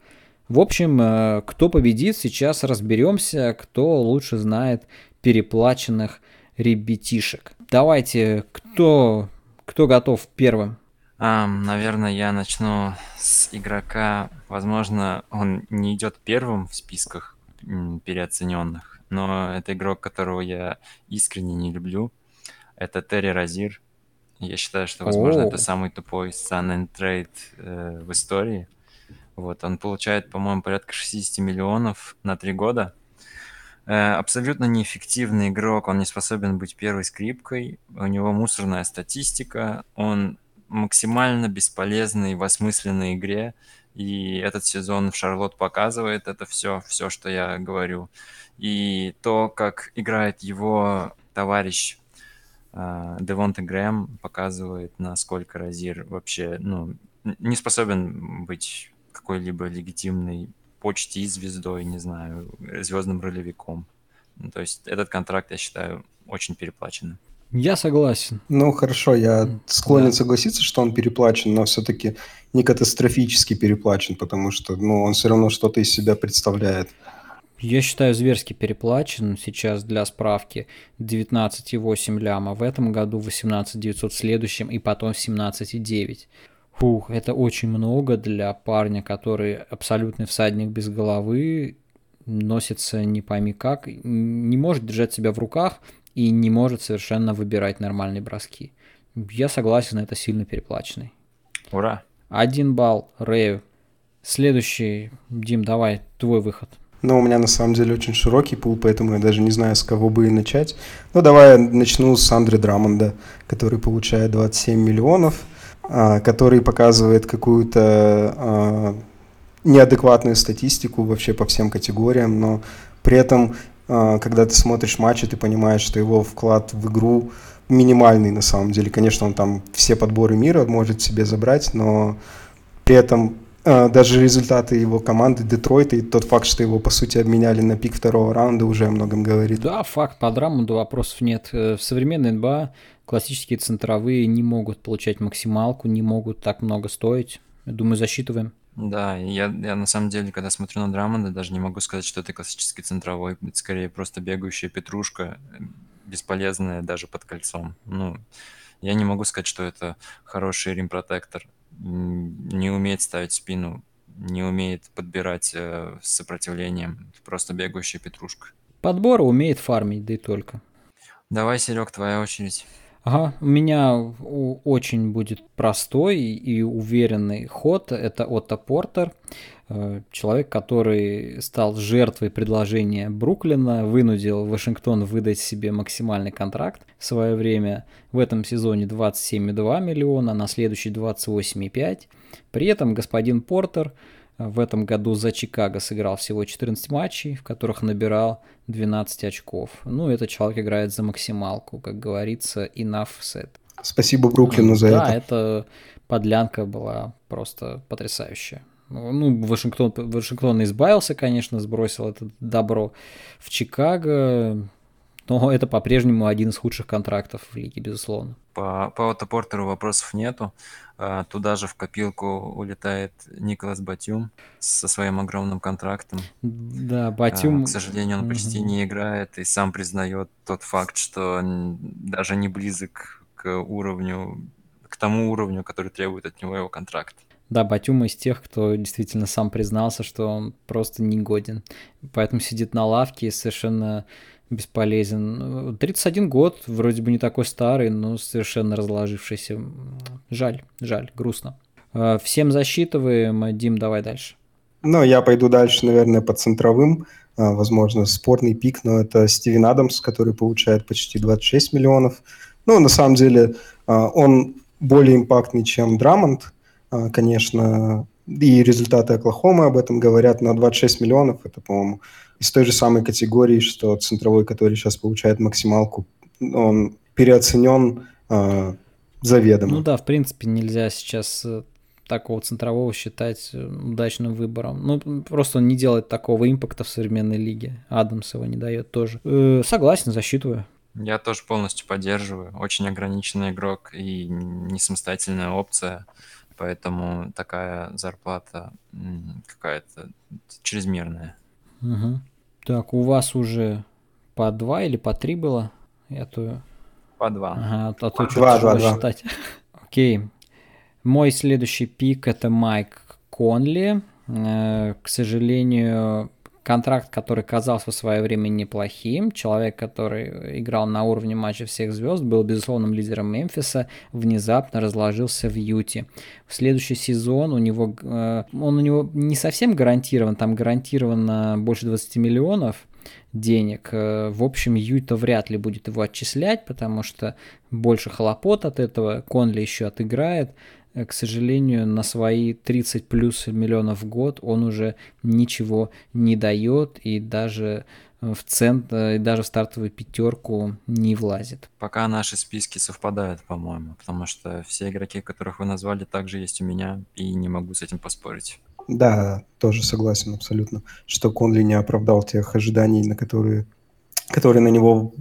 В общем, э, кто победит, сейчас разберемся, кто лучше знает переплаченных ребятишек. Давайте, кто, кто готов первым? А, наверное, я начну с игрока. Возможно, он не идет первым в списках переоцененных, но это игрок, которого я искренне не люблю. Это Терри Розир. Я считаю, что, возможно, О. это самый тупой Sun and Trade э, в истории. Вот, он получает, по-моему, порядка 60 миллионов на три года. Э, абсолютно неэффективный игрок, он не способен быть первой скрипкой, у него мусорная статистика, он максимально бесполезный в осмысленной игре, и этот сезон в Шарлот показывает это все, все, что я говорю. И то, как играет его товарищ э, Девонте Грэм, показывает, насколько Розир вообще ну, не способен быть какой-либо легитимной почти звездой, не знаю, звездным ролевиком. Ну, то есть этот контракт, я считаю, очень переплаченным. Я согласен. Ну хорошо, я склонен да. согласиться, что он переплачен, но все-таки не катастрофически переплачен, потому что ну, он все равно что-то из себя представляет. Я считаю, зверски переплачен. Сейчас для справки 19,8 ляма в этом году, 18 900 в следующем и потом 17,9. Фух, это очень много для парня, который абсолютный всадник без головы, носится не пойми как, не может держать себя в руках и не может совершенно выбирать нормальные броски. Я согласен, это сильно переплаченный. Ура! Один балл Рэю. Следующий, Дим, давай, твой выход. Ну, у меня на самом деле очень широкий пул, поэтому я даже не знаю, с кого бы и начать. Ну, давай я начну с Андре Драмонда, который получает 27 миллионов. А, который показывает какую-то а, неадекватную статистику вообще по всем категориям, но при этом, а, когда ты смотришь матчи, ты понимаешь, что его вклад в игру минимальный на самом деле. Конечно, он там все подборы мира может себе забрать, но при этом даже результаты его команды Детройта и тот факт, что его, по сути, обменяли на пик второго раунда, уже о многом говорит. Да, факт, по Драмонду вопросов нет. Э, в современной НБА классические центровые не могут получать максималку, не могут так много стоить. Я думаю, засчитываем. Да, я, я на самом деле, когда смотрю на Драмонда, даже не могу сказать, что это классический центровой. Это скорее просто бегающая петрушка, бесполезная даже под кольцом. Ну, я не могу сказать, что это хороший римпротектор. Не умеет ставить спину не умеет подбирать э, с сопротивлением, просто бегающая петрушка. Подбор умеет фармить, да и только. Давай, Серег, твоя очередь. Ага, у меня очень будет простой и уверенный ход. Это Отто Портер, э, человек, который стал жертвой предложения Бруклина, вынудил Вашингтон выдать себе максимальный контракт в свое время. В этом сезоне 27,2 миллиона, на следующий 28,5. При этом господин Портер в этом году за Чикаго сыграл всего 14 матчей, в которых набирал 12 очков. Ну, этот человек играет за максималку, как говорится, enough said. Спасибо Бруклину за да, это. Да, это подлянка была просто потрясающая. Ну, Вашингтон, Вашингтон избавился, конечно, сбросил это добро в Чикаго, но это по-прежнему один из худших контрактов в лиге, безусловно. По, по Отто Портеру вопросов нету. А, туда же в копилку улетает Николас Батюм со своим огромным контрактом. Да, Батюм... А, к сожалению, он почти угу. не играет и сам признает тот факт, что даже не близок к уровню, к тому уровню, который требует от него его контракт. Да, Батюм из тех, кто действительно сам признался, что он просто не годен. Поэтому сидит на лавке и совершенно бесполезен. 31 год, вроде бы не такой старый, но совершенно разложившийся. Жаль, жаль, грустно. А, всем засчитываем. Дим, давай дальше. Ну, я пойду дальше, наверное, по центровым. А, возможно, спорный пик, но это Стивен Адамс, который получает почти 26 миллионов. Ну, на самом деле, а, он более импактный, чем Драмонт, конечно, и результаты Оклахомы об этом говорят, но 26 миллионов – это, по-моему, из той же самой категории, что центровой, который сейчас получает максималку, он переоценен э, заведомо. Ну да, в принципе, нельзя сейчас э, такого центрового считать э, удачным выбором. Ну, просто он не делает такого импакта в современной лиге. Адамс его не дает тоже. Э, согласен, засчитываю. Я тоже полностью поддерживаю. Очень ограниченный игрок и не самостоятельная опция. Поэтому такая зарплата какая-то чрезмерная. Угу. Так, у вас уже по два или по три было? Я то... По два. Ага, а то что-то два, считать. Окей. Мой следующий пик это Майк Конли. Э, к сожалению, контракт, который казался в свое время неплохим, человек, который играл на уровне матча всех звезд, был безусловным лидером Мемфиса, внезапно разложился в Юте. В следующий сезон у него, э, он у него не совсем гарантирован, там гарантировано больше 20 миллионов, денег. Э, в общем, Юта вряд ли будет его отчислять, потому что больше хлопот от этого. Конли еще отыграет. Э, к сожалению, на свои 30 плюс миллионов в год он уже ничего не дает и даже э, в центр, э, и даже в стартовую пятерку не влазит. Пока наши списки совпадают, по-моему, потому что все игроки, которых вы назвали, также есть у меня, и не могу с этим поспорить. Да, тоже согласен абсолютно, что Конли не оправдал тех ожиданий, на которые, которые на него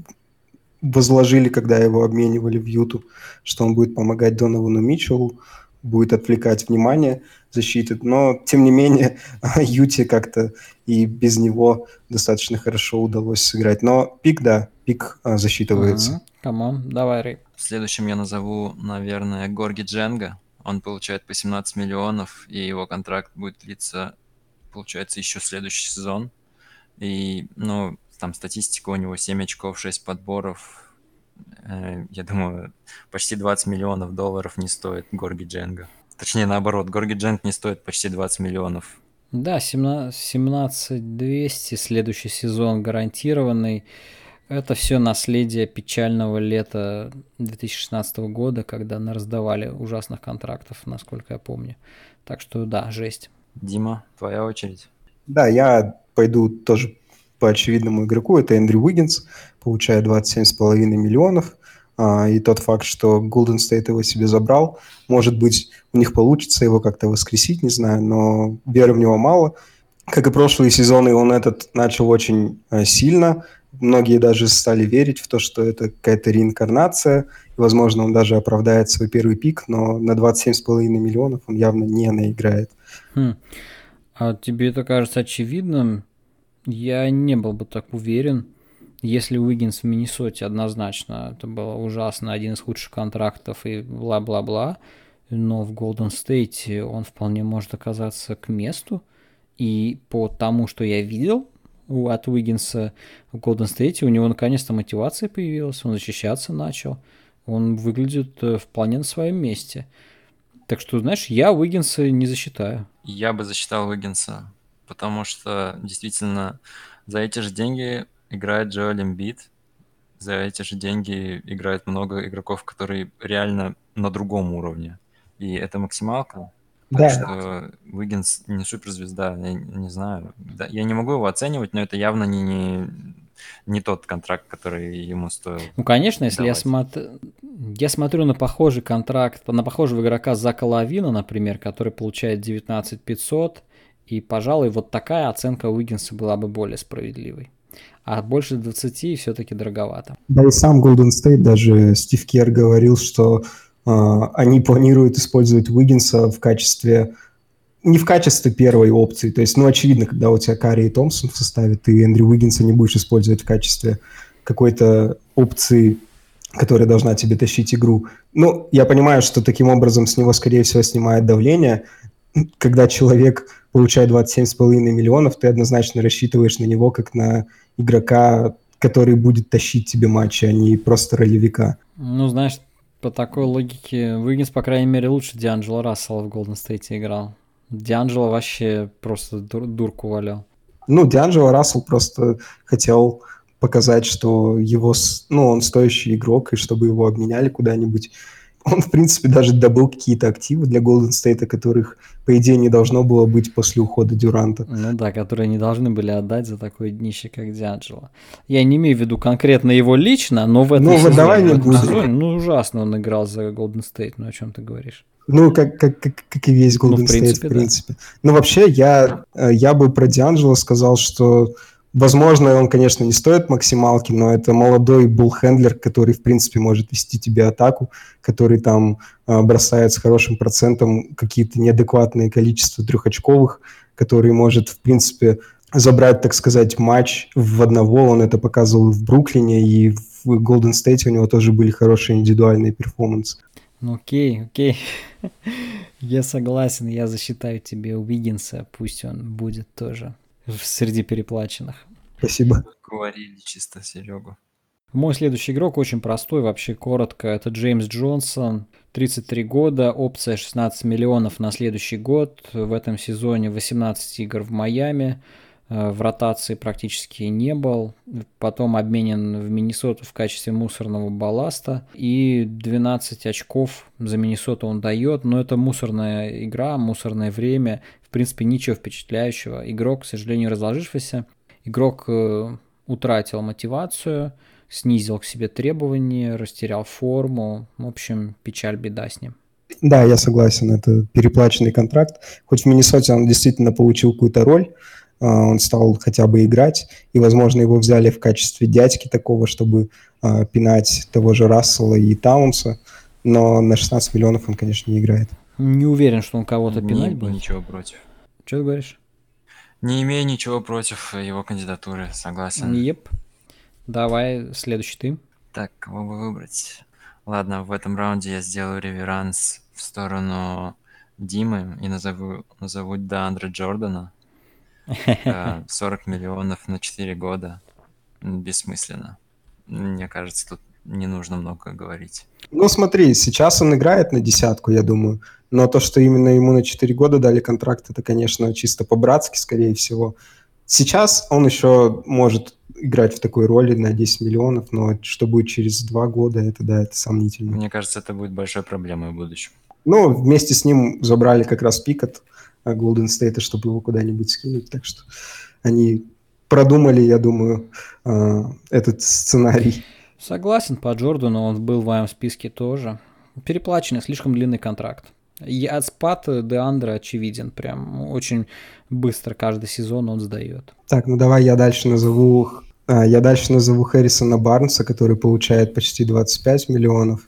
возложили, когда его обменивали в Юту, что он будет помогать Доновану Митчеллу, будет отвлекать внимание защиты, но тем не менее Юте как-то и без него достаточно хорошо удалось сыграть. Но пик, да, пик а, засчитывается. Come on, угу. давай, Рэй. Следующим я назову, наверное, Горги Дженга. Он получает по 17 миллионов, и его контракт будет длиться, получается, еще следующий сезон. И, ну, там статистика у него 7 очков, 6 подборов, я думаю, почти 20 миллионов долларов не стоит Горги Дженга. Точнее, наоборот, Горги Дженг не стоит почти 20 миллионов. Да, 17 200, следующий сезон гарантированный. Это все наследие печального лета 2016 года, когда раздавали ужасных контрактов, насколько я помню. Так что да, жесть. Дима, твоя очередь. Да, я пойду тоже по очевидному игроку. Это Эндрю Уиггинс получает 27,5 миллионов. А, и тот факт, что Golden State его себе забрал, может быть, у них получится его как-то воскресить, не знаю, но веры в него мало. Как и прошлые сезоны, он этот начал очень э, сильно. Многие даже стали верить в то, что это какая-то реинкарнация. Возможно, он даже оправдает свой первый пик, но на 27,5 миллионов он явно не наиграет. Хм. А тебе это кажется очевидным? Я не был бы так уверен. Если Уиггинс в Миннесоте однозначно, это было ужасно, один из худших контрактов и бла-бла-бла. но в Golden State он вполне может оказаться к месту. И по тому, что я видел от Уиггинса в Golden State, у него наконец-то мотивация появилась, он защищаться начал. Он выглядит э, вполне на своем месте. Так что, знаешь, я Уиггинса не засчитаю. Я бы засчитал Уиггинса, потому что действительно за эти же деньги играет Джоэл Эмбит, за эти же деньги играет много игроков, которые реально на другом уровне. И это максималка. Так Да. что Уиггинс не суперзвезда, я не знаю. Да, я не могу его оценивать, но это явно не, не, не тот контракт, который ему стоил. Ну, конечно, если я, смотр... я смотрю на похожий контракт, на похожего игрока Зака Лавина, например, который получает 19 500, и, пожалуй, вот такая оценка Уиггинса была бы более справедливой. А больше 20 все-таки дороговато. Да и сам Golden State, даже Стив Кер говорил, что э, они планируют использовать Уиггинса в качестве, не в качестве первой опции. То есть, ну, очевидно, когда у тебя Карри и Томпсон в составе, ты Эндрю Уиггинса не будешь использовать в качестве какой-то опции, которая должна тебе тащить игру. Ну, я понимаю, что таким образом с него, скорее всего, снимает давление. Когда человек получает 27,5 миллионов, ты однозначно рассчитываешь на него как на игрока, который будет тащить тебе матчи, а не просто ролевика. Ну, знаешь, по такой логике, Уиггинс, по крайней мере, лучше Дианджело Рассела в Голден Стейте играл. Дианджело вообще просто дур- дурку валял. Ну, Дианджело Рассел просто хотел показать, что его, ну, он стоящий игрок, и чтобы его обменяли куда-нибудь. Он, в принципе, даже добыл какие-то активы для Голден Стейта, которых, по идее, не должно было быть после ухода Дюранта. Ну да, которые не должны были отдать за такое днище, как Дианджело. Я не имею в виду конкретно его лично, но в этом Ну, сезоне, давай не будем. ну ужасно он играл за Golden State, ну о чем ты говоришь? Ну, как, как, как, как и весь Ну, Golden в принципе, State, в да. принципе. Ну, вообще, я, э, я бы про Дианджело сказал, что, возможно, он, конечно, не стоит максималки, но это молодой буллхендлер, который, в принципе, может вести тебе атаку, который там э, бросает с хорошим процентом какие-то неадекватные количество трехочковых, который может, в принципе, забрать, так сказать, матч в одного. Он это показывал в Бруклине, и в Golden State у него тоже были хорошие индивидуальные перформансы. Ну окей, окей. Я согласен, я засчитаю тебе Уиггинса, пусть он будет тоже среди переплаченных. Спасибо. Говорили чисто Серегу. Мой следующий игрок очень простой, вообще коротко. Это Джеймс Джонсон, 33 года, опция 16 миллионов на следующий год. В этом сезоне 18 игр в Майами, э, в ротации практически не был. Потом обменен в Миннесоту в качестве мусорного балласта. И 12 очков за Миннесоту он дает, но это мусорная игра, мусорное время. Принципе, ничего впечатляющего. Игрок, к сожалению, разложившийся. Игрок э, утратил мотивацию, снизил к себе требования, растерял форму. В общем, печаль, беда с ним. Да, я согласен, это переплаченный контракт. Хоть в Миннесоте он действительно получил какую-то роль, а, он стал хотя бы играть, и, возможно, его взяли в качестве дядьки такого, чтобы а, пинать того же Рассела и Таунса, но на 16 миллионов он, конечно, не играет. Не уверен, что он кого-то пинать будет. ничего против. Что ты говоришь? Не имею ничего против его кандидатуры, согласен. Еп. Давай, следующий ты. Так, кого бы выбрать? Ладно, в этом раунде я сделаю реверанс в сторону Димы и назову, назову Деандра Джордана. Э, 40 миллионов на 4 года. Бессмысленно. Мне кажется, тут не нужно много говорить. Ну, смотри, сейчас он играет на десятку, я думаю, но то, что именно ему на 4 года дали контракт, это, конечно, чисто по-братски, скорее всего. Сейчас он еще может играть в такой роли на 10 миллионов, но что будет через 2 года, это, да, это сомнительно. Мне кажется, это будет большой проблемой в будущем. Ну, вместе с ним забрали как раз пик от а, Golden State, чтобы его куда-нибудь скинуть, так что они продумали, я думаю, а, этот сценарий. Согласен, по Джордану он был в моем списке тоже. Переплаченный, слишком длинный контракт. И от спад Деандра очевиден, прям очень быстро каждый сезон он сдает. Так, ну давай я дальше назову, а, я дальше назову Хэррисона Барнса, который получает почти 25 миллионов.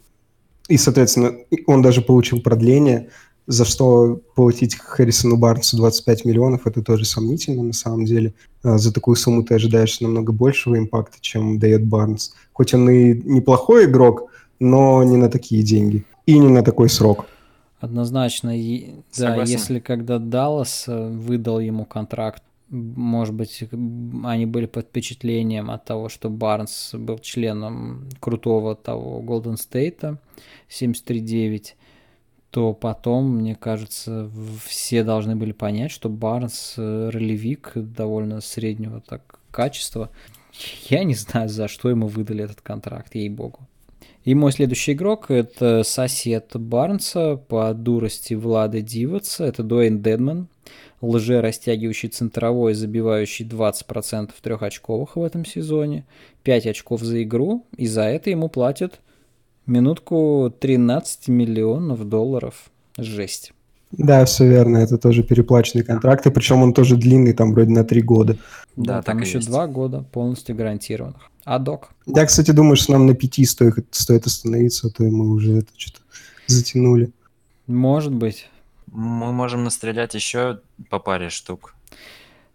И, соответственно, он даже получил продление, за что платить Хэррисону Барнсу 25 миллионов, это тоже сомнительно на самом деле. А, За такую сумму ты ожидаешь намного большего импакта, чем дает Барнс. Хоть он и неплохой игрок, но не на такие деньги и не на такой срок. Однозначно, и- да, Согласен. если когда Даллас э, выдал ему контракт, может быть, они были под впечатлением от того, что Барнс был членом крутого того Голден Стейта 73-9, то потом, мне кажется, все должны были понять, что Барнс э, ролевик довольно среднего так качества. Я не знаю, за что ему выдали этот контракт, ей-богу. И мой следующий игрок – это сосед Барнса по дурости Влада Диваца. Это Дуэйн Дедман, лже растягивающий центровой, забивающий 20% трехочковых в этом сезоне, 5 очков за игру, и за это ему платят минутку 13 миллионов долларов. Жесть. Да, все верно, это тоже переплаченный контракт, и причем он тоже длинный, там вроде на три года. Да, Да, там так и еще есть. два года полностью гарантированных. А док? Я, кстати, думаю, что нам на пяти стоит, стоит остановиться, а то мы уже это что-то затянули. Может быть. Мы можем настрелять еще по паре штук.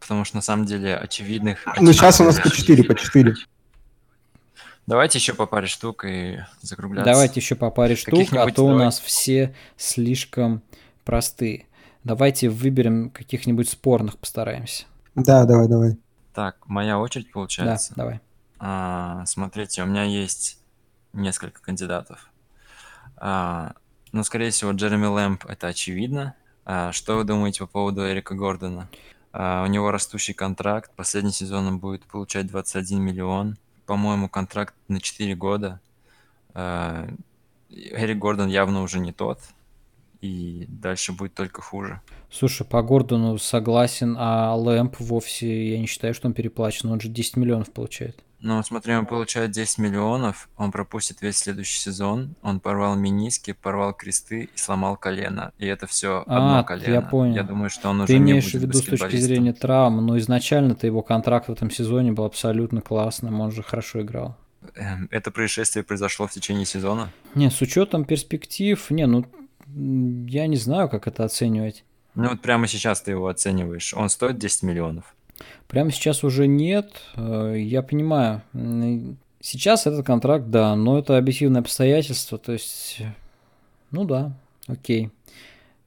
Потому что на самом деле очевидных... Ну, сейчас у нас по очевидных- четыре, по четыре. Давайте еще по паре штук и закругляться. Давайте еще по паре штук, а то у давай. нас все слишком простые. Давайте выберем каких-нибудь спорных, постараемся. Да, давай, давай. Так, моя очередь Да, получается. давай. А, смотрите, у меня есть несколько кандидатов. А, ну, скорее всего, Джереми Лэмп это очевидно. А, что вы думаете по поводу Эрика Гордона? А, у него растущий контракт. Последний сезон он будет получать 21 миллион. По-моему, контракт на 4 года. А, Эрик Гордон явно уже не тот. И дальше будет только хуже. Слушай, по Гордону согласен, а Лэмп вовсе, я не считаю, что он переплачен, он же 10 миллионов получает. Ну, смотри, он получает 10 миллионов, он пропустит весь следующий сезон, он порвал миниски, порвал кресты и сломал колено. И это все А, одно колено. я понял. Я думаю, что он уже Ты имеешь в виду с точки зрения травм, но изначально-то его контракт в этом сезоне был абсолютно классным, он же хорошо играл. Эм, Это происшествие произошло в течение сезона. Не, с учетом перспектив, не, ну, я не знаю, как это оценивать. Ну вот прямо сейчас ты его оцениваешь. Он стоит 10 миллионов. Прямо сейчас уже нет, э, я понимаю. Сейчас этот контракт, да, но это объективное обстоятельство, то есть, ну да, окей.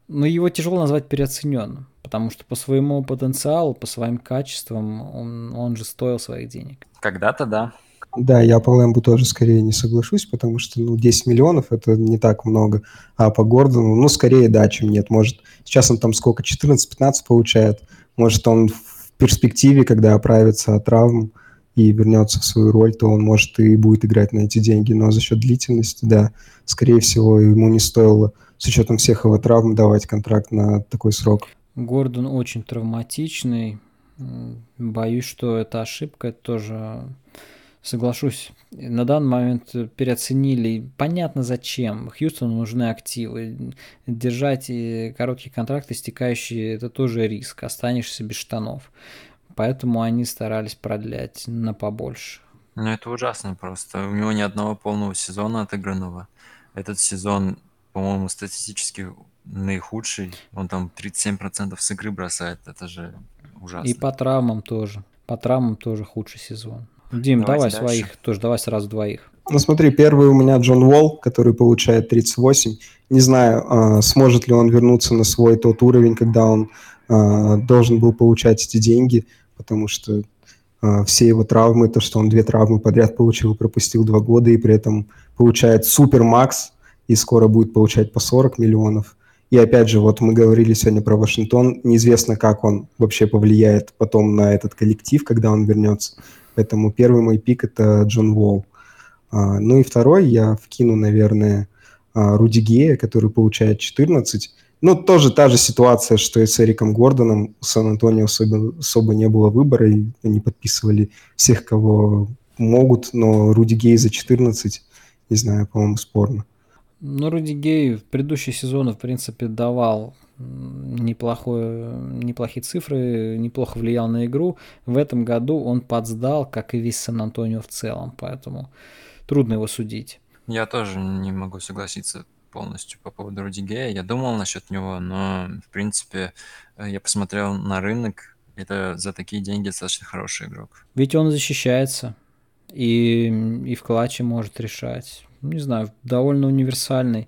Но его тяжело назвать переоцененным, потому что по своему потенциалу, по своим качествам он, он же стоил своих денег. Когда-то да. Да, я по Лэмбу тоже скорее не соглашусь, потому что, ну, 10 миллионов – это не так много. А по Гордону, ну, скорее да, чем нет. Может, сейчас он там сколько, 14-15 получает. Может, он в перспективе, когда оправится от травм и вернется в свою роль, то он, может, и будет играть на эти деньги. Но за счет длительности, да, скорее всего, ему не стоило с учетом всех его травм давать контракт на такой срок. Гордон очень травматичный. Боюсь, что это ошибка, это тоже соглашусь. На данный момент переоценили. Понятно зачем. Хьюстону нужны активы. Держать короткие контракты, стекающие, это тоже риск. Останешься без штанов. Поэтому они старались продлять на побольше. Ну это ужасно просто. У него ни одного полного сезона отыгранного. Этот сезон, по-моему, статистически наихудший. Он там 37% с игры бросает. Это же ужасно. И по травмам тоже. По травмам тоже худший сезон. Дим, Давайте давай дальше. своих, тоже давай сразу двоих. Ну, смотри, первый у меня Джон Уолл, который получает 38. Не знаю, а, сможет ли он вернуться на свой тот уровень, когда он а, должен был получать эти деньги, потому что а, все его травмы, то, что он две травмы подряд получил, пропустил два года, и при этом получает супер макс, и скоро будет получать по 40 миллионов. И опять же, вот мы говорили сегодня про Вашингтон, неизвестно, как он вообще повлияет потом на этот коллектив, когда он вернется. Поэтому первый мой пик – это Джон Уолл. А, ну и второй я вкину, наверное, а, Руди Гея, который получает 14. Ну, тоже та же ситуация, что и с Эриком Гордоном. У Сан-Антонио особо, особо не было выбора, и они подписывали всех, кого могут, но Руди Гей за 14, не знаю, по-моему, спорно. Ну, Руди Гей в предыдущие сезоны, в принципе, давал неплохое, неплохие цифры, неплохо влиял на игру. В этом году он подсдал, как и весь Сан-Антонио в целом, поэтому трудно его судить. Я тоже не могу согласиться полностью по поводу Руди Гея. Я думал насчет него, но, в принципе, э, я посмотрел на рынок. Это за такие деньги достаточно хороший игрок. Ведь он защищается и, и в клатче может решать. Не знаю, довольно универсальный.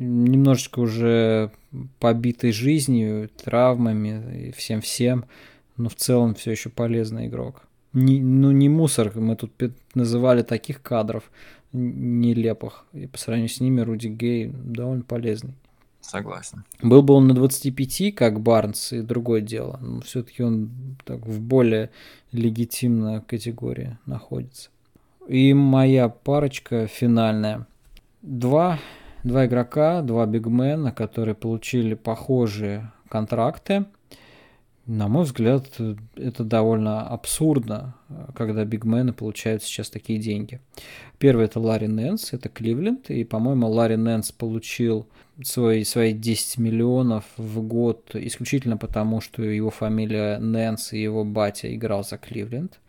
Немножечко уже побитый жизнью, травмами и всем-всем, но в целом все еще полезный игрок. Не, ну, не мусор, мы тут называли таких кадров нелепых, и по сравнению с ними Руди Гей довольно полезный. Согласен. Был бы он на 25, как Барнс, и другое дело. Но все-таки он так, в более легитимной категории находится. И моя парочка финальная. Два, два игрока, два бигмена, которые получили похожие контракты. На мой взгляд, это довольно абсурдно, когда бигмены получают сейчас такие деньги. Первый это Ларри Нэнс, это Кливленд, и, по-моему, Ларри Нэнс получил свои, свои 10 миллионов в год исключительно потому, что его фамилия Нэнс и его батя играл за Кливленд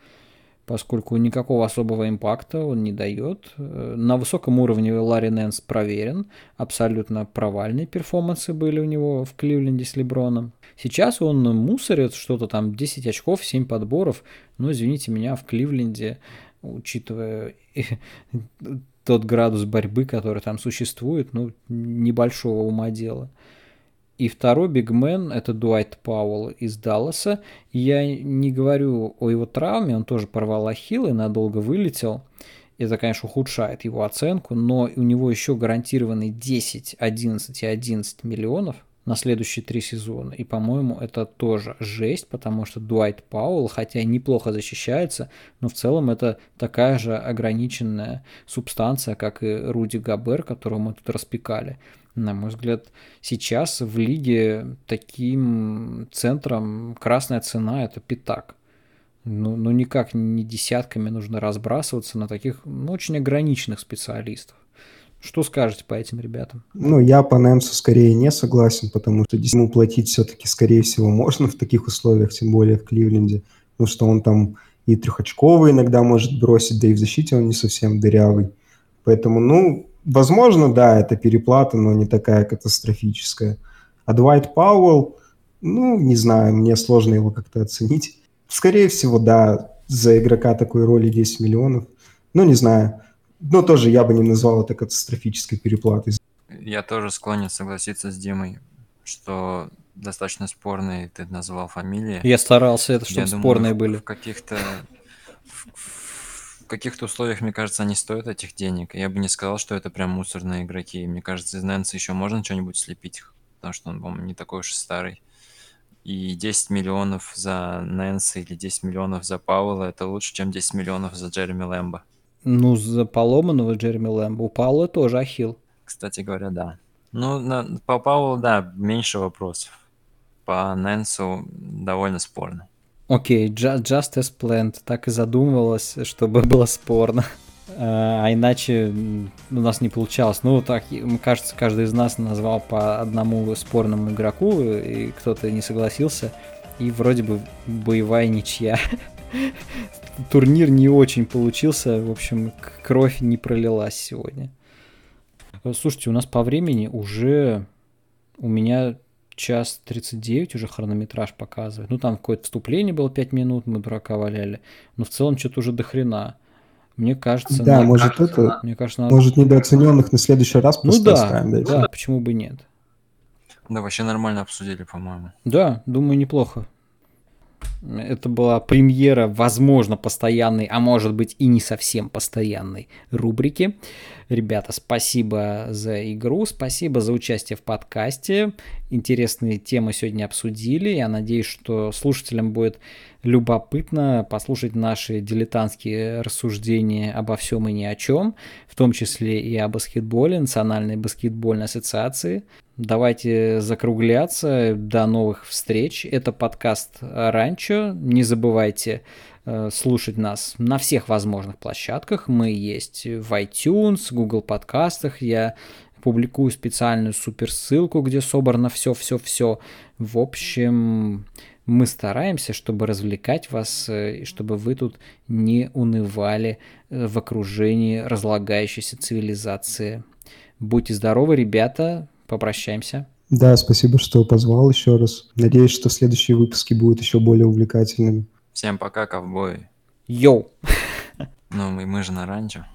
поскольку никакого особого импакта он не дает. На высоком уровне Ларри Нэнс проверен, абсолютно провальные перформансы были у него в Кливленде с Леброном. Сейчас он мусорит что-то там 10 очков, 7 подборов, но, извините меня, в Кливленде, учитывая тот градус борьбы, который там существует, ну, небольшого ума дела. И второй бигмен – это Дуайт Пауэлл из Далласа. Я не говорю о его травме, он тоже порвал ахилл и надолго вылетел. Это, конечно, ухудшает его оценку, но у него еще гарантированы 10, 11 и 11 миллионов на следующие три сезона. И, по-моему, это тоже жесть, потому что Дуайт Пауэлл, хотя и неплохо защищается, но в целом это такая же ограниченная субстанция, как и Руди Габер, которого мы тут распекали. На мой взгляд, сейчас в лиге таким центром красная цена – это пятак. Ну, ну никак не десятками нужно разбрасываться на таких ну, очень ограниченных специалистов. Что скажете по этим ребятам? Ну, я по Немсу скорее не согласен, потому что ему платить все-таки, скорее всего, можно в таких условиях, тем более в Кливленде, потому что он там и трехочковый иногда может бросить, да и в защите он не совсем дырявый. Поэтому, ну, Возможно, да, это переплата, но не такая катастрофическая. А Двайт Пауэлл, ну, не знаю, мне сложно его как-то оценить. Скорее всего, да, за игрока такой роли 10 миллионов. Ну, не знаю. Но тоже я бы не назвал это катастрофической переплатой. Я тоже склонен согласиться с Димой, что достаточно спорные ты назвал фамилии. Я старался, это чтобы спорные были. В каких-то каких-то условиях, мне кажется, они стоят этих денег. Я бы не сказал, что это прям мусорные игроки. Мне кажется, из Нэнса еще можно что-нибудь слепить, потому что он, по-моему, не такой уж и старый. И 10 миллионов за Нэнса или 10 миллионов за Пауэлла это лучше, чем 10 миллионов за Джереми Лэмбо. Ну, за поломанного Джереми Лэмбо. У Пауэлла тоже ахилл. Кстати говоря, да. Ну, на, по Пауэллу, да, меньше вопросов. По Нэнсу довольно спорно. Окей, okay, just as planned. Так и задумывалось, чтобы было спорно. А, а иначе у нас не получалось. Ну, так, кажется, каждый из нас назвал по одному спорному игроку, и кто-то не согласился. И вроде бы боевая ничья. Турнир не очень получился. В общем, кровь не пролилась сегодня. Слушайте, у нас по времени уже у меня час 39 уже хронометраж показывает. Ну, там какое-то вступление было 5 минут, мы дурака валяли. Но в целом что-то уже до хрена. Мне кажется... Да, может кажется, это... Мне кажется, надо... Может недооцененных на следующий раз Ну да, да, да, почему бы нет. Да, вообще нормально обсудили, по-моему. Да, думаю, неплохо. Это была премьера, возможно, постоянной, а может быть и не совсем постоянной рубрики. Ребята, спасибо за игру, спасибо за участие в подкасте. Интересные темы сегодня обсудили. Я надеюсь, что слушателям будет любопытно послушать наши дилетантские рассуждения обо всем и ни о чем, в том числе и о баскетболе, Национальной баскетбольной ассоциации. Давайте закругляться. До новых встреч. Это подкаст «Ранчо». Не забывайте Э, слушать нас на всех возможных площадках. Мы есть в iTunes, Google подкастах. Я публикую специальную суперссылку, где собрано все-все-все. В общем, мы стараемся, чтобы развлекать вас, э, и чтобы вы тут не унывали э, в окружении разлагающейся цивилизации. Будьте здоровы, ребята. Попрощаемся. Да, спасибо, что позвал еще раз. Надеюсь, что следующие выпуски будут еще более увлекательными. Всем пока, ковбой. Йоу. Ну, мы, мы же на ранчо.